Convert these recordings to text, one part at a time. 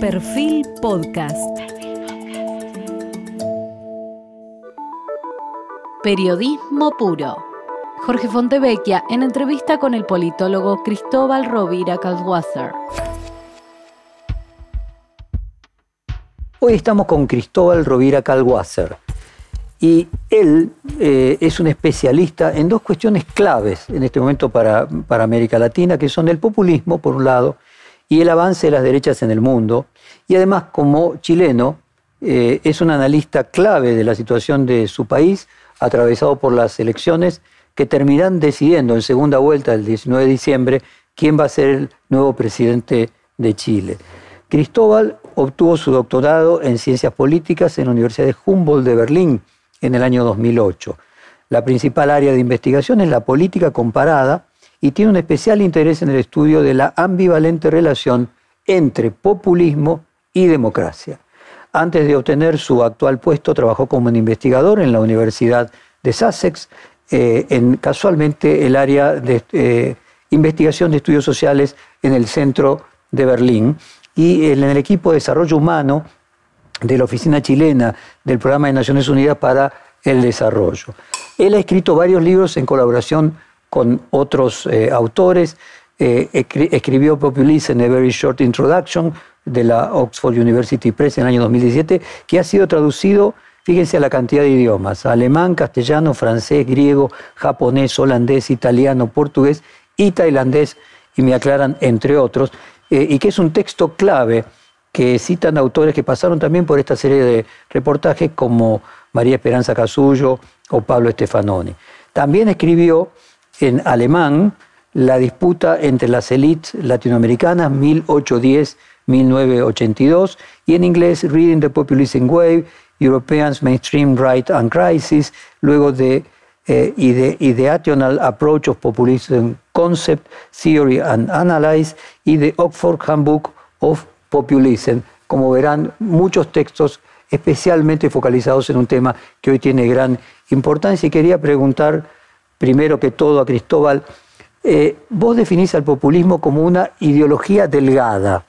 Perfil Podcast. Periodismo puro. Jorge Fontevecchia en entrevista con el politólogo Cristóbal Rovira Calwasser. Hoy estamos con Cristóbal Rovira Calwasser y él eh, es un especialista en dos cuestiones claves en este momento para, para América Latina, que son el populismo, por un lado, y el avance de las derechas en el mundo. Y además, como chileno, eh, es un analista clave de la situación de su país, atravesado por las elecciones que terminarán decidiendo en segunda vuelta el 19 de diciembre quién va a ser el nuevo presidente de Chile. Cristóbal obtuvo su doctorado en Ciencias Políticas en la Universidad de Humboldt de Berlín en el año 2008. La principal área de investigación es la política comparada y tiene un especial interés en el estudio de la ambivalente relación entre populismo y democracia. Antes de obtener su actual puesto, trabajó como investigador en la Universidad de Sussex, eh, en casualmente el área de eh, investigación de estudios sociales en el centro de Berlín y en el equipo de desarrollo humano de la Oficina Chilena del Programa de Naciones Unidas para el Desarrollo. Él ha escrito varios libros en colaboración con otros eh, autores. Eh, escribió Populism, a Very Short Introduction de la Oxford University Press en el año 2017, que ha sido traducido, fíjense a la cantidad de idiomas, alemán, castellano, francés, griego, japonés, holandés, italiano, portugués y tailandés, y me aclaran, entre otros, eh, y que es un texto clave que citan autores que pasaron también por esta serie de reportajes como María Esperanza Casullo o Pablo Stefanoni. También escribió en alemán la disputa entre las élites latinoamericanas 1810-1982 y en inglés Reading the Populism Wave, Europeans Mainstream Right and Crisis, luego de eh, Ideational Approach of Populism Concept, Theory and Analyze y The Oxford Handbook of Populism. Como verán, muchos textos especialmente focalizados en un tema que hoy tiene gran importancia y quería preguntar primero que todo a Cristóbal, eh, vos definís al populismo como una ideología delgada.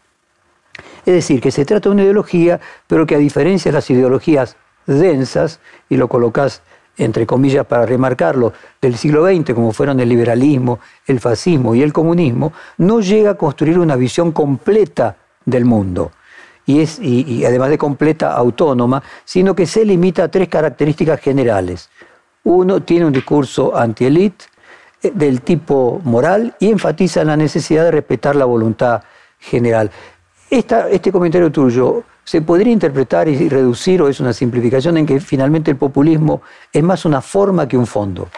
Es decir, que se trata de una ideología, pero que a diferencia de las ideologías densas, y lo colocás entre comillas para remarcarlo, del siglo XX, como fueron el liberalismo, el fascismo y el comunismo, no llega a construir una visión completa del mundo. Y, es, y además de completa autónoma, sino que se limita a tres características generales. Uno tiene un discurso anti-elite eh, del tipo moral y enfatiza la necesidad de respetar la voluntad general. este comentario tuyo se podría interpretar y reducir, o es una simplificación, en que finalmente el populismo es más una forma que un fondo.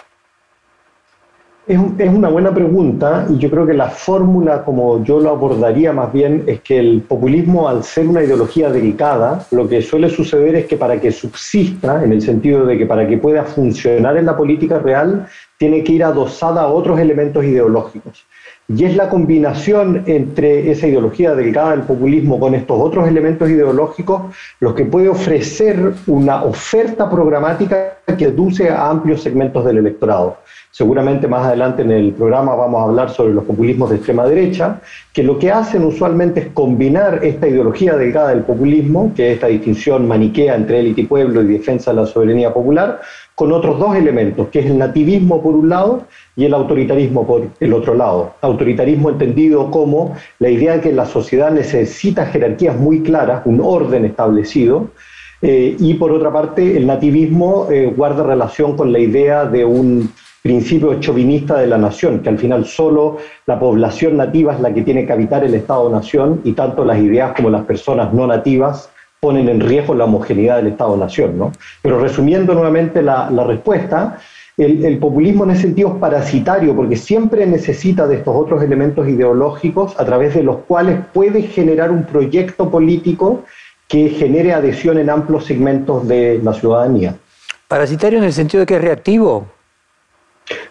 Es, una buena pregunta y yo creo que la fórmula, como yo lo abordaría más bien, es que el populismo, al ser una ideología delicada, lo que suele suceder es que para que subsista, en el sentido de que para que pueda funcionar en la política real, tiene que ir adosada a otros elementos ideológicos. Y es la combinación entre esa ideología delicada del populismo con estos otros elementos ideológicos los que puede ofrecer una oferta programática que reduce a amplios segmentos del electorado. Seguramente más adelante en el programa vamos a hablar sobre los populismos de extrema derecha, que lo que hacen usualmente es combinar esta ideología delgada del populismo, que es esta distinción maniquea entre élite y pueblo y defensa de la soberanía popular, con otros dos elementos, que es el nativismo por un lado y el autoritarismo por el otro lado. Autoritarismo entendido como la idea de que la sociedad necesita jerarquías muy claras, un orden establecido, eh, y por otra parte el nativismo eh, guarda relación con la idea de un principio chauvinista de la nación, que al final solo la población nativa es la que tiene que habitar el Estado-nación y tanto las ideas como las personas no nativas ponen en riesgo la homogeneidad del Estado-nación. ¿no? Pero resumiendo nuevamente la, respuesta, el, el, populismo en ese sentido es parasitario porque siempre necesita de estos otros elementos ideológicos a través de los cuales puede generar un proyecto político que genere adhesión en amplios segmentos de la ciudadanía. Parasitario en el sentido de que es reactivo.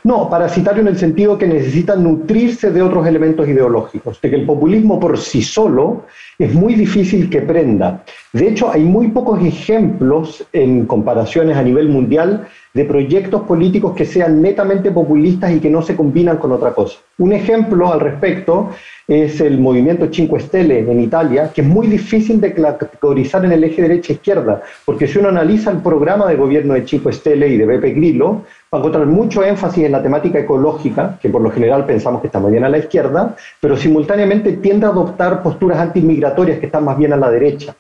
No, parasitario en el sentido que necesita nutrirse de otros elementos ideológicos, de que el populismo por sí solo es muy difícil que prenda. De hecho, hay muy pocos ejemplos en comparaciones a nivel mundial de proyectos políticos que sean netamente populistas y que no se combinan con otra cosa. Un ejemplo al respecto es el movimiento Cinque Stelle en Italia, que es muy difícil de categorizar en el eje derecha-izquierda, porque si uno analiza el programa de gobierno de Cinque Stelle y de Beppe Grillo, va a encontrar mucho énfasis en la temática ecológica, que por lo general pensamos que está más bien a la izquierda, pero simultáneamente tiende a adoptar posturas antimigratorias que están más bien a la derecha.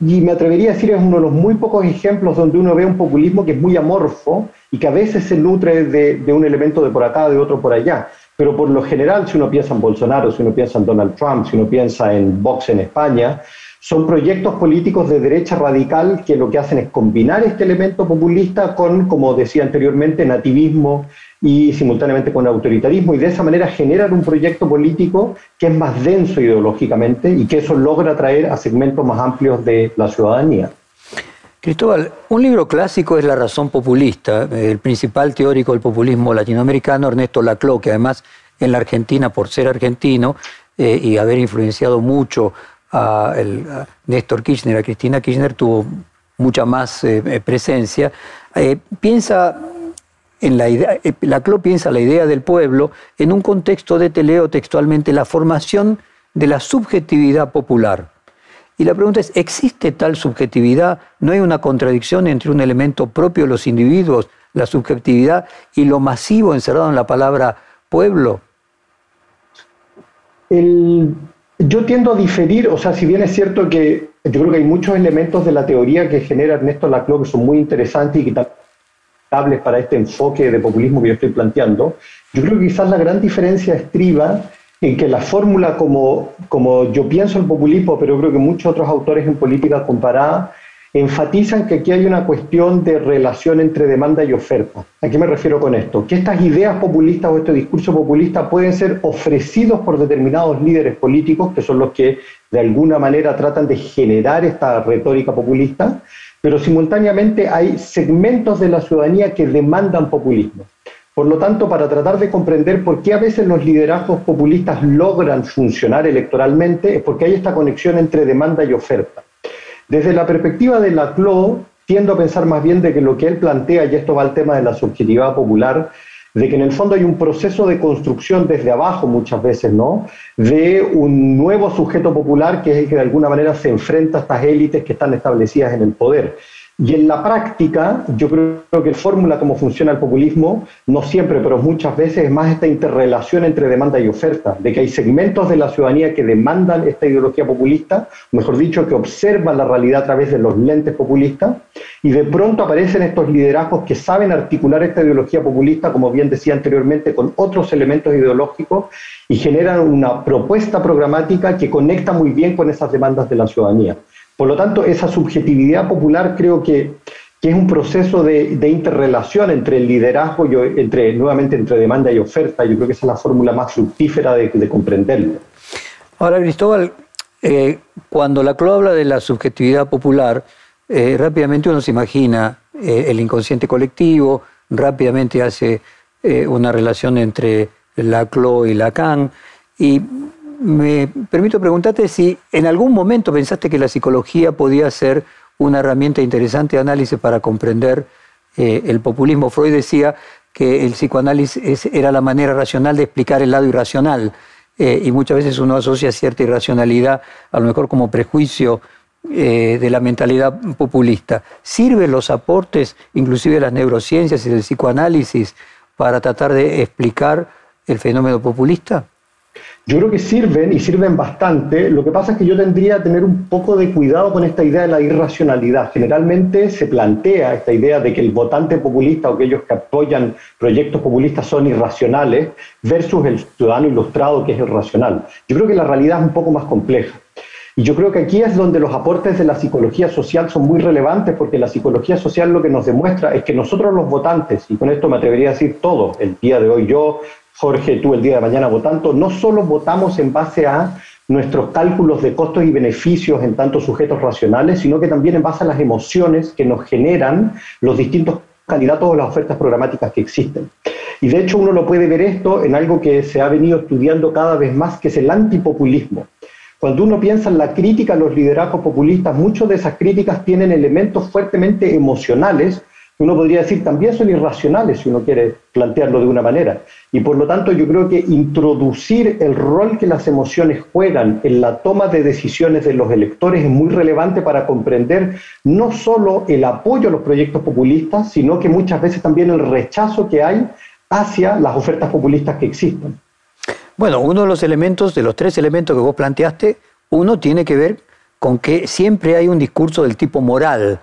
Y me atrevería a decir es uno de los muy pocos ejemplos donde uno ve un populismo que es muy amorfo y que a veces se nutre de, de un elemento de por acá, de otro por allá. Pero por lo general, si uno piensa en Bolsonaro, si uno piensa en Donald Trump, si uno piensa en Vox en España, son proyectos políticos de derecha radical que lo que hacen es combinar este elemento populista con, como decía anteriormente, nativismo y simultáneamente con autoritarismo y de esa manera generan un proyecto político que es más denso ideológicamente y que eso logra atraer a segmentos más amplios de la ciudadanía. Cristóbal, un libro clásico es La razón populista. El principal teórico del populismo latinoamericano, Ernesto Laclau, que además en la Argentina, por ser argentino eh, y haber influenciado mucho a, Néstor Kirchner, a Cristina Kirchner, tuvo mucha más eh, eh, presencia. piensa en la idea, piensa la idea del pueblo en un contexto de, teleo textualmente, la formación de la subjetividad popular y la pregunta es, ¿existe tal subjetividad? ¿No hay una contradicción entre un elemento propio de los individuos, la subjetividad, y lo masivo encerrado en la palabra pueblo? Yo tiendo a diferir, o sea, si bien es cierto que yo creo que hay muchos elementos de la teoría que genera Ernesto Laclau que son muy interesantes y que para este enfoque de populismo que yo estoy planteando, yo creo que quizás la gran diferencia estriba en que la fórmula como, como yo pienso el populismo, pero creo que muchos otros autores en política comparada, enfatizan que aquí hay una cuestión de relación entre demanda y oferta. ¿A qué me refiero con esto? Que estas ideas populistas o este discurso populista pueden ser ofrecidos por determinados líderes políticos, que son los que de alguna manera tratan de generar esta retórica populista, pero simultáneamente hay segmentos de la ciudadanía que demandan populismo. Por lo tanto, para tratar de comprender por qué a veces los liderazgos populistas logran funcionar electoralmente, es porque hay esta conexión entre demanda y oferta. Desde la perspectiva de Laclau, tiendo a pensar más bien de que lo que él plantea, y esto va al tema de la subjetividad popular, de que en el fondo hay un proceso de construcción desde abajo muchas veces, ¿no? De un nuevo sujeto popular que es el que de alguna manera se enfrenta a estas élites que están establecidas en el poder. Y en la práctica, yo creo que fórmula como funciona el populismo, no siempre, pero muchas veces es más esta interrelación entre demanda y oferta, de que hay segmentos de la ciudadanía que demandan esta ideología populista, mejor dicho, que observan la realidad a través de los lentes populistas, y de pronto aparecen estos liderazgos que saben articular esta ideología populista, como bien decía anteriormente, con otros elementos ideológicos y generan una propuesta programática que conecta muy bien con esas demandas de la ciudadanía. Por lo tanto, esa subjetividad popular creo que, es un proceso de, interrelación entre el liderazgo, y, entre, nuevamente entre demanda y oferta. Yo creo que esa es la fórmula más fructífera de, comprenderlo. Ahora, Cristóbal, eh, cuando la CLO habla de la subjetividad popular, eh, rápidamente uno se imagina eh, el inconsciente colectivo, rápidamente hace una relación entre la CLO y Lacan, y me permito preguntarte si en algún momento pensaste que la psicología podía ser una herramienta interesante de análisis para comprender eh, el populismo. Freud decía que el psicoanálisis era la manera racional de explicar el lado irracional eh, y muchas veces uno asocia cierta irracionalidad a lo mejor como prejuicio eh, de la mentalidad populista. ¿Sirven los aportes, inclusive de las neurociencias y del psicoanálisis, para tratar de explicar el fenómeno populista? Yo creo que sirven y sirven bastante. Lo que pasa es que yo tendría que tener un poco de cuidado con esta idea de la irracionalidad. Generalmente se plantea esta idea de que el votante populista o aquellos que apoyan proyectos populistas son irracionales versus el ciudadano ilustrado que es irracional. Yo creo que la realidad es un poco más compleja. Y yo creo que aquí es donde los aportes de la psicología social son muy relevantes porque la psicología social lo que nos demuestra es que nosotros los votantes, y con esto me atrevería a decir todo, el día de hoy yo, Jorge, tú el día de mañana votando, no solo votamos en base a nuestros cálculos de costos y beneficios en tantos sujetos racionales, sino que también en base a las emociones que nos generan los distintos candidatos o las ofertas programáticas que existen. Y de hecho uno lo puede ver esto en algo que se ha venido estudiando cada vez más, que es el antipopulismo. Cuando uno piensa en la crítica a los liderazgos populistas, muchas de esas críticas tienen elementos fuertemente emocionales uno podría decir también son irracionales si uno quiere plantearlo de una manera. Y por lo tanto yo creo que introducir el rol que las emociones juegan en la toma de decisiones de los electores es muy relevante para comprender no solo el apoyo a los proyectos populistas, sino que muchas veces también el rechazo que hay hacia las ofertas populistas que existen. Bueno, uno de los elementos, de los tres elementos que vos planteaste, uno tiene que ver con que siempre hay un discurso del tipo moral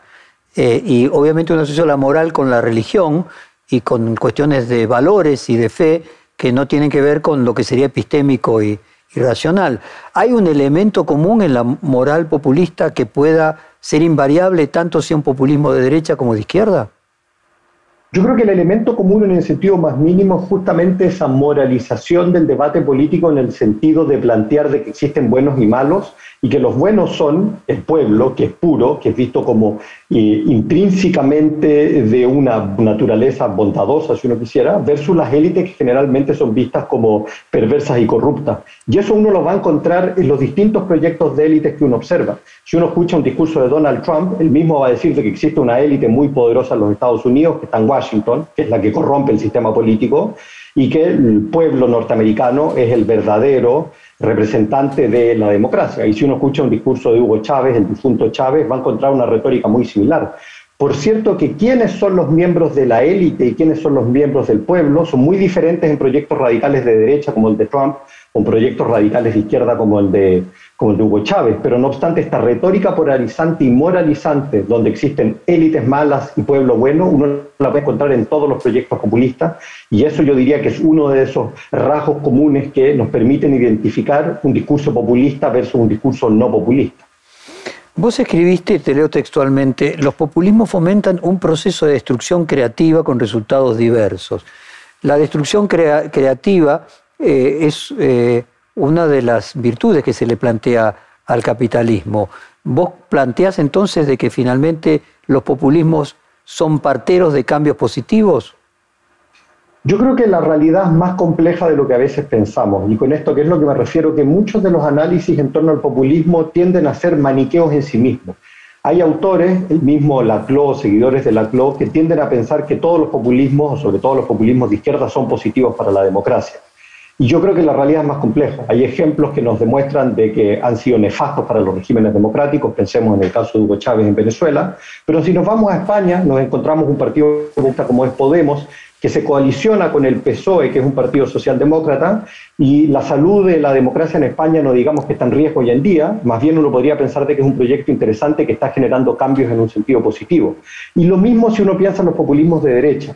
eh, y obviamente uno asocia la moral con la religión y con cuestiones de valores y de fe que no tienen que ver con lo que sería epistémico y, racional. ¿Hay un elemento común en la moral populista que pueda ser invariable tanto sea un populismo de derecha como de izquierda? Yo creo que el elemento común en el sentido más mínimo es justamente esa moralización del debate político en el sentido de plantear de que existen buenos y malos y que los buenos son el pueblo, que es puro, que es visto como eh, intrínsecamente de una naturaleza bondadosa, si uno quisiera, versus las élites que generalmente son vistas como perversas y corruptas. Y eso uno lo va a encontrar en los distintos proyectos de élites que uno observa. Si uno escucha un discurso de Donald Trump, él mismo va a decir que existe una élite muy poderosa en los Estados Unidos, que está en Washington, que es la que corrompe el sistema político, y que el pueblo norteamericano es el verdadero representante de la democracia. Y si uno escucha un discurso de Hugo Chávez, el difunto Chávez, va a encontrar una retórica muy similar. Por cierto que quiénes son los miembros de la élite y quiénes son los miembros del pueblo son muy diferentes en proyectos radicales de derecha como el de Trump en proyectos radicales de izquierda como el de como el de Hugo Chávez, pero no obstante esta retórica polarizante y moralizante, donde existen élites malas y pueblo bueno, uno la puede encontrar en todos los proyectos populistas, y eso yo diría que es uno de esos rasgos comunes que nos permiten identificar un discurso populista versus un discurso no populista. Vos escribiste, te leo textualmente, los populismos fomentan un proceso de destrucción creativa con resultados diversos. La destrucción creativa eh, es eh, una de las virtudes que se le plantea al capitalismo. ¿Vos planteás entonces de que finalmente los populismos son parteros de cambios positivos? Yo creo que la realidad es más compleja de lo que a veces pensamos, y con esto que es lo que me refiero, que muchos de los análisis en torno al populismo tienden a ser maniqueos en sí mismos. Hay autores, el mismo Laclau, seguidores de Laclau, que tienden a pensar que todos los populismos, o sobre todo los populismos de izquierda, son positivos para la democracia. Y yo creo que la realidad es más compleja. Hay ejemplos que nos demuestran de que han sido nefastos para los regímenes democráticos, pensemos en el caso de Hugo Chávez en Venezuela, pero si nos vamos a España, nos encontramos un partido como es Podemos, que se coaliciona con el PSOE, que es un partido socialdemócrata, y la salud de la democracia en España no digamos que está en riesgo hoy en día, más bien uno podría pensar de que es un proyecto interesante que está generando cambios en un sentido positivo. Y lo mismo si uno piensa en los populismos de derecha.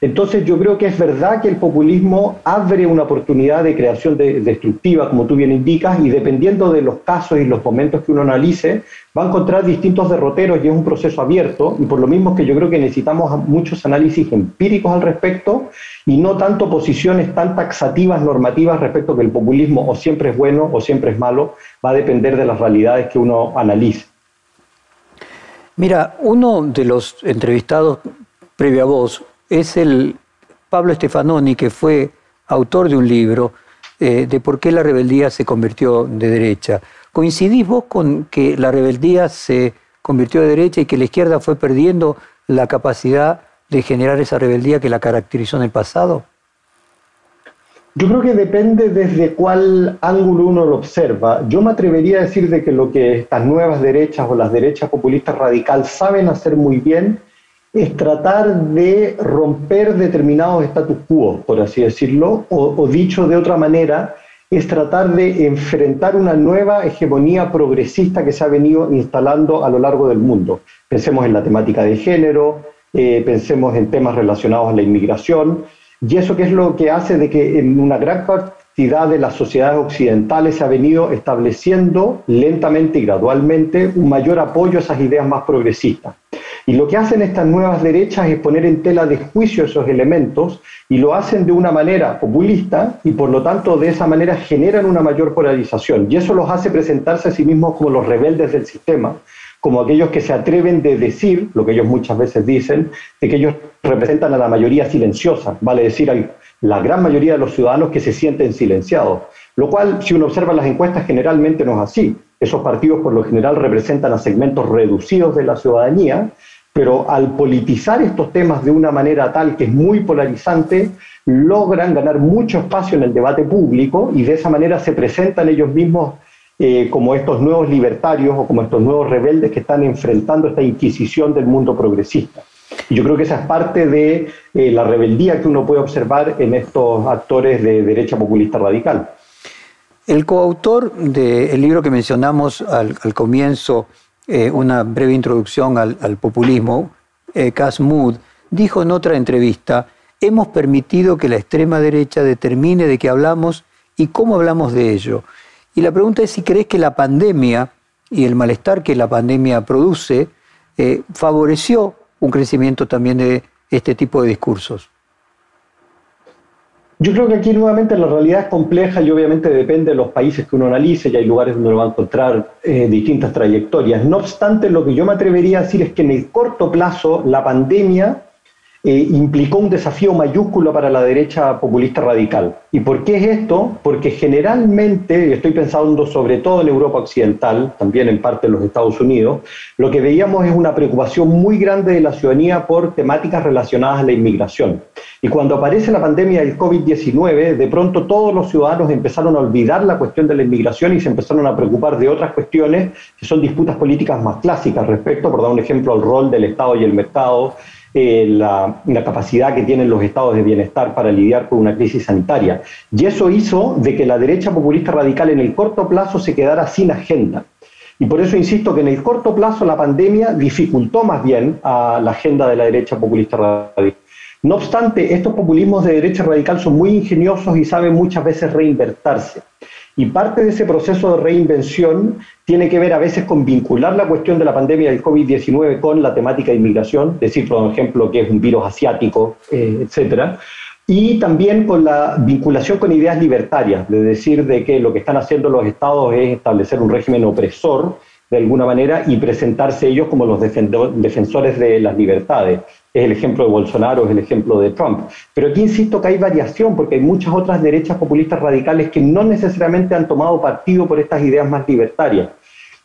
Entonces yo creo que es verdad que el populismo abre una oportunidad de creación destructiva, como tú bien indicas, y dependiendo de los casos y los momentos que uno analice, va a encontrar distintos derroteros y es un proceso abierto, y por lo mismo que yo creo que necesitamos muchos análisis empíricos al respecto y no tanto posiciones tan taxativas, normativas respecto a que el populismo o siempre es bueno o siempre es malo, va a depender de las realidades que uno analice. Mira, uno de los entrevistados previo a vos, es el Pablo Stefanoni, que fue autor de un libro eh, de por qué la rebeldía se convirtió de derecha. ¿Coincidís vos con que la rebeldía se convirtió de derecha y que la izquierda fue perdiendo la capacidad de generar esa rebeldía que la caracterizó en el pasado? Yo creo que depende desde cuál ángulo uno lo observa. Yo me atrevería a decir de que lo que estas nuevas derechas o las derechas populistas radicales saben hacer muy bien es tratar de romper determinados status quo, por así decirlo, o, dicho de otra manera, es tratar de enfrentar una nueva hegemonía progresista que se ha venido instalando a lo largo del mundo. Pensemos en la temática de género, eh, pensemos en temas relacionados a la inmigración, y eso que es lo que hace de que en una gran cantidad de las sociedades occidentales se ha venido estableciendo lentamente y gradualmente un mayor apoyo a esas ideas más progresistas. Y lo que hacen estas nuevas derechas es poner en tela de juicio esos elementos y lo hacen de una manera populista y por lo tanto de esa manera generan una mayor polarización. Y eso los hace presentarse a sí mismos como los rebeldes del sistema, como aquellos que se atreven de decir, lo que ellos muchas veces dicen, de que ellos representan a la mayoría silenciosa, vale decir, hay la gran mayoría de los ciudadanos que se sienten silenciados, lo cual, si uno observa las encuestas, generalmente no es así. Esos partidos por lo general representan a segmentos reducidos de la ciudadanía, pero al politizar estos temas de una manera tal que es muy polarizante, logran ganar mucho espacio en el debate público y de esa manera se presentan ellos mismos eh, como estos nuevos libertarios o como estos nuevos rebeldes que están enfrentando esta inquisición del mundo progresista. Y yo creo que esa es parte de eh, la rebeldía que uno puede observar en estos actores de derecha populista radical. El coautor del libro que mencionamos al, comienzo, eh, una breve introducción al, populismo, eh, Cas Mood, dijo en otra entrevista, hemos permitido que la extrema derecha determine de qué hablamos y cómo hablamos de ello. Y la pregunta es si crees que la pandemia y el malestar que la pandemia produce eh, favoreció un crecimiento también de este tipo de discursos. Yo creo que aquí nuevamente la realidad es compleja y obviamente depende de los países que uno analice y hay lugares donde uno va a encontrar eh, distintas trayectorias. No obstante, lo que yo me atrevería a decir es que en el corto plazo la pandemia eh, implicó un desafío mayúsculo para la derecha populista radical. ¿Y por qué es esto? Porque generalmente, estoy pensando sobre todo en Europa Occidental, también en parte en los Estados Unidos, lo que veíamos es una preocupación muy grande de la ciudadanía por temáticas relacionadas a la inmigración. Y cuando aparece la pandemia del COVID-19, de pronto todos los ciudadanos empezaron a olvidar la cuestión de la inmigración y se empezaron a preocupar de otras cuestiones que son disputas políticas más clásicas respecto, por dar un ejemplo, al rol del Estado y el mercado, eh, la, capacidad que tienen los estados de bienestar para lidiar con una crisis sanitaria. Y eso hizo de que la derecha populista radical en el corto plazo se quedara sin agenda. Y por eso insisto que en el corto plazo la pandemia dificultó más bien a la agenda de la derecha populista radical. No obstante, estos populismos de derecha radical son muy ingeniosos y saben muchas veces reinvertirse. Y parte de ese proceso de reinvención tiene que ver a veces con vincular la cuestión de la pandemia del COVID-19 con la temática de inmigración, decir, por ejemplo, que es un virus asiático, eh, etcétera, y también con la vinculación con ideas libertarias, de decir de que lo que están haciendo los estados es establecer un régimen opresor de alguna manera y presentarse ellos como los defensores de las libertades es el ejemplo de Bolsonaro, es el ejemplo de Trump. Pero aquí insisto que hay variación, porque hay muchas otras derechas populistas radicales que no necesariamente han tomado partido por estas ideas más libertarias.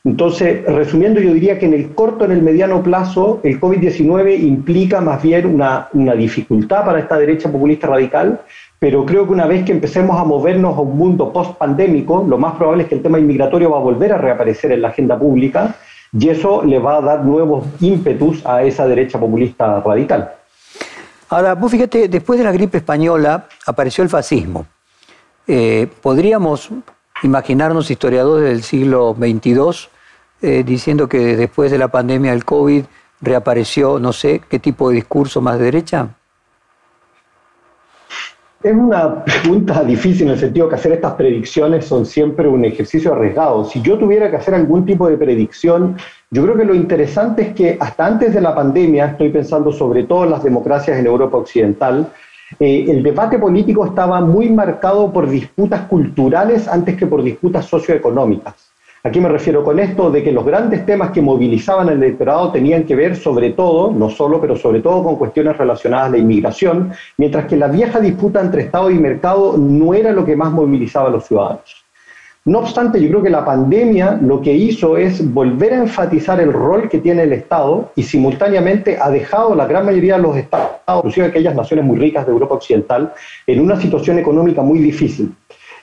Entonces, resumiendo, yo diría que en el corto, en el mediano plazo, el COVID-19 implica más bien una, una dificultad para esta derecha populista radical, pero creo que una vez que empecemos a movernos a un mundo post-pandémico, lo más probable es que el tema inmigratorio va a volver a reaparecer en la agenda pública y eso le va a dar nuevos ímpetus a esa derecha populista radical. Ahora, vos fíjate, después de la gripe española apareció el fascismo. Eh, ¿Podríamos imaginarnos historiadores del siglo XXII eh, diciendo que después de la pandemia del COVID reapareció, no sé, qué tipo de discurso más de derecha? Es una pregunta difícil en el sentido que hacer estas predicciones son siempre un ejercicio arriesgado. Si yo tuviera que hacer algún tipo de predicción, yo creo que lo interesante es que hasta antes de la pandemia, estoy pensando sobre todo en las democracias en Europa Occidental, eh, el debate político estaba muy marcado por disputas culturales antes que por disputas socioeconómicas. ¿A qué me refiero con esto? De que los grandes temas que movilizaban el electorado tenían que ver sobre todo, no solo, pero sobre todo con cuestiones relacionadas a la inmigración, mientras que la vieja disputa entre Estado y mercado no era lo que más movilizaba a los ciudadanos. No obstante, yo creo que la pandemia lo que hizo es volver a enfatizar el rol que tiene el Estado y simultáneamente ha dejado a la gran mayoría de los estados, inclusive aquellas naciones muy ricas de Europa Occidental, en una situación económica muy difícil.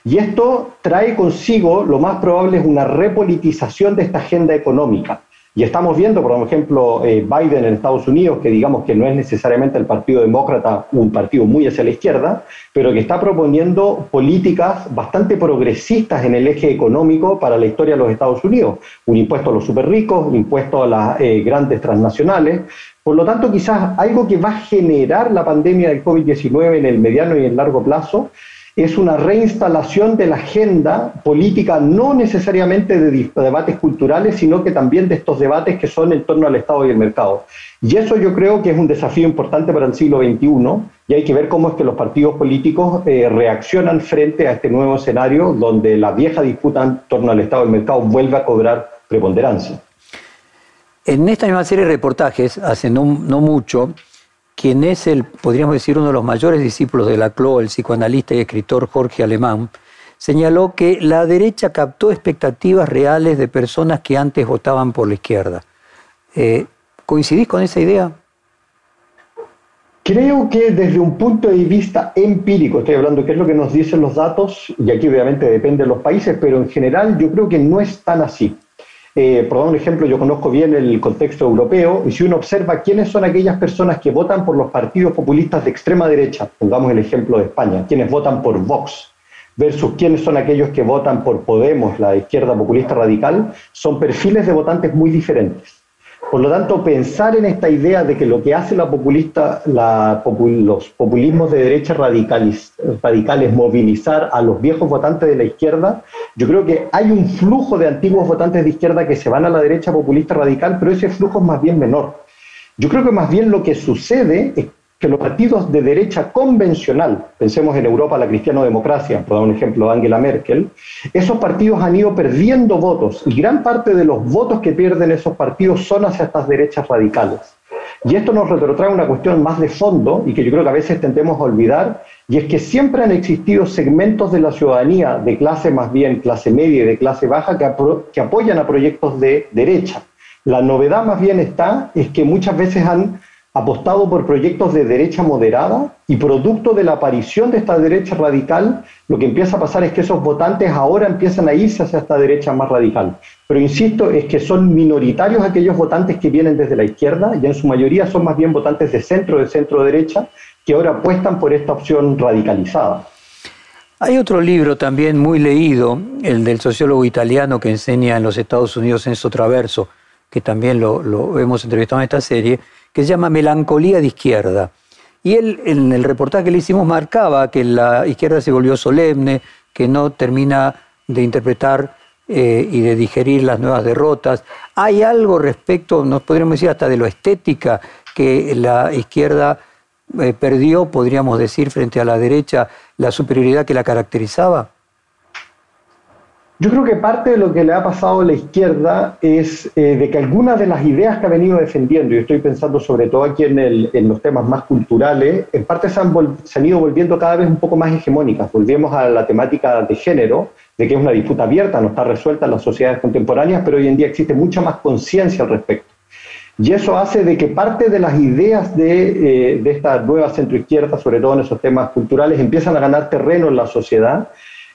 Y esto trae consigo, lo más probable, es una repolitización de esta agenda económica. Y estamos viendo, por ejemplo, eh, Biden en Estados Unidos, que digamos que no es necesariamente el Partido Demócrata un partido muy hacia la izquierda, pero que está proponiendo políticas bastante progresistas en el eje económico para la historia de los Estados Unidos. Un impuesto a los super ricos, un impuesto a las eh, grandes transnacionales. Por lo tanto, quizás algo que va a generar la pandemia del COVID-19 en el mediano y en largo plazo es una reinstalación de la agenda política, no necesariamente de debates culturales, sino que también de estos debates que son en torno al Estado y el mercado. Y eso yo creo que es un desafío importante para el siglo XXI y hay que ver cómo es que los partidos políticos eh, reaccionan frente a este nuevo escenario donde la vieja disputa en torno al Estado y el mercado vuelve a cobrar preponderancia. En esta misma serie de reportajes, hace no, mucho, quien es el, podríamos decir, uno de los mayores discípulos de Laclau, el psicoanalista y escritor Jorge Alemán, señaló que la derecha captó expectativas reales de personas que antes votaban por la izquierda. Eh, ¿Coincidís con esa idea? Creo que desde un punto de vista empírico, estoy hablando qué es lo que nos dicen los datos, y aquí obviamente depende de los países, pero en general yo creo que no es tan así. Eh, por dar un ejemplo, yo conozco bien el contexto europeo y si uno observa quiénes son aquellas personas que votan por los partidos populistas de extrema derecha, pongamos el ejemplo de España, quienes votan por Vox, versus quiénes son aquellos que votan por Podemos, la izquierda populista radical, son perfiles de votantes muy diferentes. Por lo tanto, pensar en esta idea de que lo que hace la populista, los populismos de derecha radicales, radicales movilizar a los viejos votantes de la izquierda, yo creo que hay un flujo de antiguos votantes de izquierda que se van a la derecha populista radical, pero ese flujo es más bien menor. Yo creo que más bien lo que sucede es que los partidos de derecha convencional, pensemos en Europa la cristiano-democracia, por dar un ejemplo Angela Merkel, esos partidos han ido perdiendo votos y gran parte de los votos que pierden esos partidos son hacia estas derechas radicales. Y esto nos retrotrae una cuestión más de fondo y que yo creo que a veces tendemos a olvidar, y es que siempre han existido segmentos de la ciudadanía, de clase más bien clase media y de clase baja, que, que apoyan a proyectos de derecha. La novedad más bien está, es que muchas veces han apostado por proyectos de derecha moderada y producto de la aparición de esta derecha radical, lo que empieza a pasar es que esos votantes ahora empiezan a irse hacia esta derecha más radical. Pero insisto, es que son minoritarios aquellos votantes que vienen desde la izquierda y en su mayoría son más bien votantes de centro, de centro derecha, que ahora apuestan por esta opción radicalizada. Hay otro libro también muy leído, el del sociólogo italiano que enseña en los Estados Unidos, Enzo Traverso, que también lo, lo hemos entrevistado en esta serie, que se llama Melancolía de Izquierda. Y él, en el reportaje que le hicimos, marcaba que la izquierda se volvió solemne, que no termina de interpretar eh, y de digerir las nuevas derrotas. ¿Hay algo respecto, nos podríamos decir hasta de lo estética, que la izquierda eh, perdió, podríamos decir, frente a la derecha, la superioridad que la caracterizaba? Yo creo que parte de lo que le ha pasado a la izquierda es eh, de que algunas de las ideas que ha venido defendiendo, y estoy pensando sobre todo aquí en, los temas más culturales, en parte se han, se han, ido volviendo cada vez un poco más hegemónicas. Volvemos a la temática de género, de que es una disputa abierta, no está resuelta en las sociedades contemporáneas, pero hoy en día existe mucha más conciencia al respecto. Y eso hace de que parte de las ideas de, eh, de esta nueva centroizquierda, sobre todo en esos temas culturales, empiezan a ganar terreno en la sociedad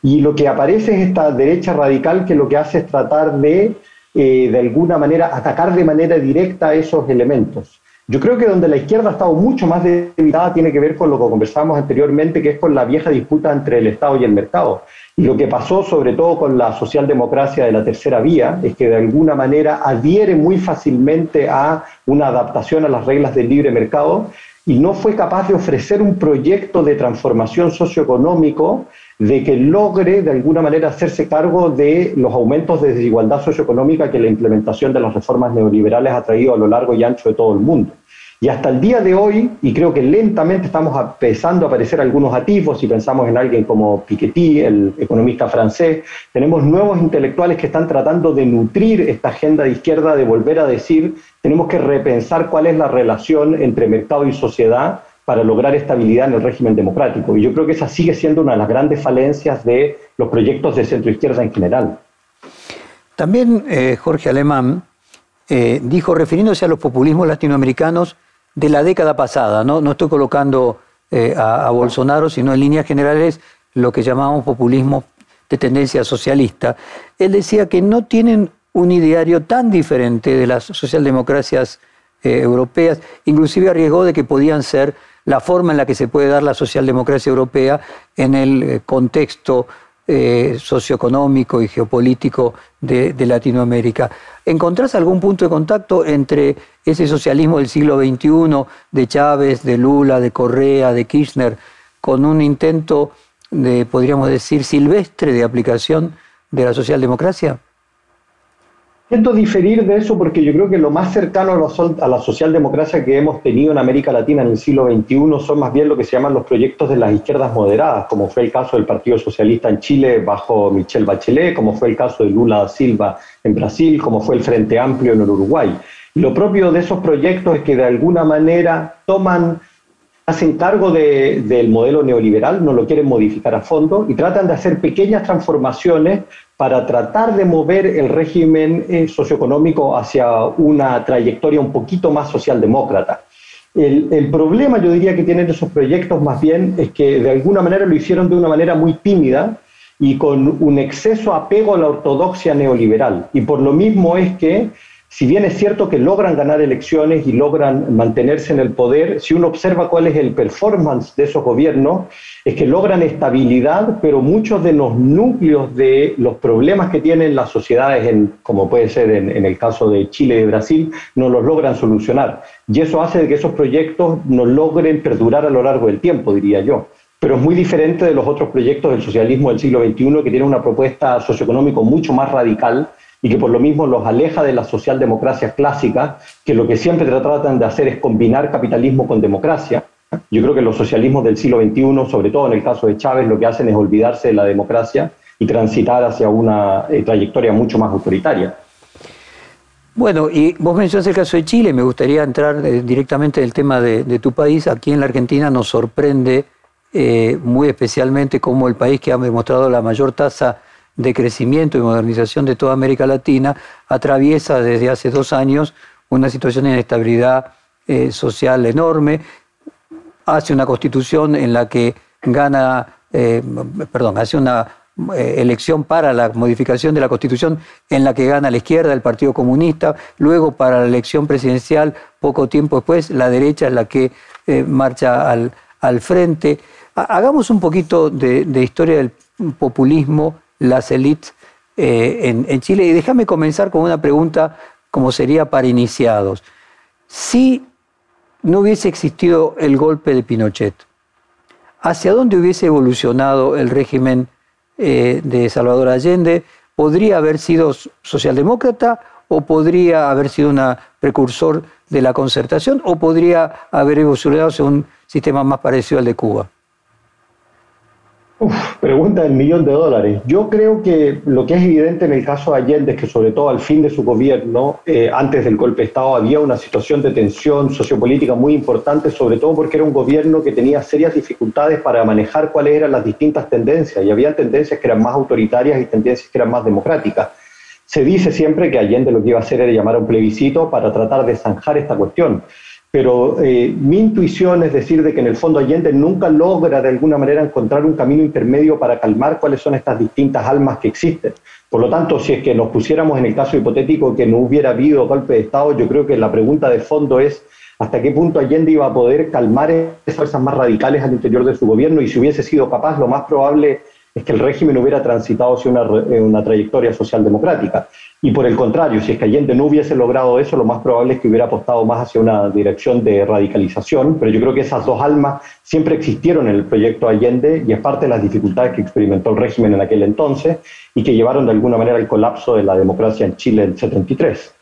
y lo que aparece es esta derecha radical que lo que hace es tratar de, eh, de alguna manera, atacar de manera directa esos elementos. Yo creo que donde la izquierda ha estado mucho más debilitada tiene que ver con lo que conversábamos anteriormente, que es con la vieja disputa entre el Estado y el mercado. Y lo que pasó sobre todo con la socialdemocracia de la tercera vía es que de alguna manera adhiere muy fácilmente a una adaptación a las reglas del libre mercado y no fue capaz de ofrecer un proyecto de transformación socioeconómico de que logre de alguna manera hacerse cargo de los aumentos de desigualdad socioeconómica que la implementación de las reformas neoliberales ha traído a lo largo y ancho de todo el mundo. Y hasta el día de hoy, y creo que lentamente estamos empezando a aparecer algunos atisbos, si pensamos en alguien como Piketty, el economista francés, tenemos nuevos intelectuales que están tratando de nutrir esta agenda de izquierda, de volver a decir, tenemos que repensar cuál es la relación entre mercado y sociedad para lograr estabilidad en el régimen democrático. Y yo creo que esa sigue siendo una de las grandes falencias de los proyectos de centro izquierda en general. También eh, Jorge Alemán eh, dijo, refiriéndose a los populismos latinoamericanos de la década pasada, no, no estoy colocando eh, a, a, Bolsonaro, sino en líneas generales lo que llamamos populismo de tendencia socialista, él decía que no tienen un ideario tan diferente de las socialdemocracias europeas, inclusive arriesgó de que podían ser la forma en la que se puede dar la socialdemocracia europea en el eh, contexto eh, socioeconómico y geopolítico de, Latinoamérica. ¿Encontrás algún punto de contacto entre ese socialismo del siglo XXI, de Chávez, de Lula, de Correa, de Kirchner, con un intento de, podríamos decir, silvestre de aplicación de la socialdemocracia? Siento diferir de eso porque yo creo que lo más cercano a la, socialdemocracia que hemos tenido en América Latina en el siglo XXI son más bien lo que se llaman los proyectos de las izquierdas moderadas, como fue el caso del Partido Socialista en Chile bajo Michelle Bachelet, como fue el caso de Lula da Silva en Brasil, como fue el Frente Amplio en el Uruguay. Lo propio de esos proyectos es que de alguna manera toman hacen cargo del modelo neoliberal, no lo quieren modificar a fondo y tratan de hacer pequeñas transformaciones para tratar de mover el régimen eh, socioeconómico hacia una trayectoria un poquito más socialdemócrata. El, el, problema, yo diría, que tienen esos proyectos más bien es que de alguna manera lo hicieron de una manera muy tímida y con un exceso apego a la ortodoxia neoliberal. Y por lo mismo es que si bien es cierto que logran ganar elecciones y logran mantenerse en el poder, si uno observa cuál es el performance de esos gobiernos, es que logran estabilidad, pero muchos de los núcleos de los problemas que tienen las sociedades, como puede ser en, el caso de Chile y de Brasil, no los logran solucionar. Y eso hace que esos proyectos no logren perdurar a lo largo del tiempo, diría yo pero es muy diferente de los otros proyectos del socialismo del siglo XXI que tienen una propuesta socioeconómica mucho más radical y que por lo mismo los aleja de la socialdemocracia clásica, que lo que siempre tratan de hacer es combinar capitalismo con democracia. Yo creo que los socialismos del siglo XXI, sobre todo en el caso de Chávez, lo que hacen es olvidarse de la democracia y transitar hacia una eh, trayectoria mucho más autoritaria. Bueno, y vos mencionas el caso de Chile, me gustaría entrar eh, directamente en el tema de, tu país. Aquí en la Argentina nos sorprende eh, muy especialmente como el país que ha demostrado la mayor tasa de crecimiento y modernización de toda América Latina, atraviesa desde hace dos años una situación de inestabilidad eh, social enorme, hace una constitución en la que gana, eh, perdón, hace una eh, elección para la modificación de la constitución en la que gana la izquierda, el Partido Comunista, luego para la elección presidencial, poco tiempo después, la derecha es la que marcha al, al, frente. Hagamos un poquito de, de historia del populismo las élites eh, en, Chile. Y déjame comenzar con una pregunta como sería para iniciados. Si no hubiese existido el golpe de Pinochet, ¿hacia dónde hubiese evolucionado el régimen eh, de Salvador Allende? ¿Podría haber sido socialdemócrata o podría haber sido una precursor de la concertación o podría haber evolucionado hacia un sistema más parecido al de Cuba? Pregunta del millón de dólares. Yo creo que lo que es evidente en el caso de Allende es que sobre todo al fin de su gobierno, eh, antes del golpe de Estado, había una situación de tensión sociopolítica muy importante, sobre todo porque era un gobierno que tenía serias dificultades para manejar cuáles eran las distintas tendencias y había tendencias que eran más autoritarias y tendencias que eran más democráticas. Se dice siempre que Allende lo que iba a hacer era llamar a un plebiscito para tratar de zanjar esta cuestión pero eh, mi intuición es decir de que en el fondo Allende nunca logra de alguna manera encontrar un camino intermedio para calmar cuáles son estas distintas almas que existen. Por lo tanto, si es que nos pusiéramos en el caso hipotético que no hubiera habido golpe de Estado, yo creo que la pregunta de fondo es hasta qué punto Allende iba a poder calmar esas fuerzas más radicales al interior de su gobierno y si hubiese sido capaz, lo más probable es que el régimen hubiera transitado hacia una, una trayectoria socialdemocrática. Y por el contrario, si es que Allende no hubiese logrado eso, lo más probable es que hubiera apostado más hacia una dirección de radicalización, pero yo creo que esas dos almas siempre existieron en el proyecto Allende y es parte de las dificultades que experimentó el régimen en aquel entonces y que llevaron de alguna manera al colapso de la democracia en Chile en 73.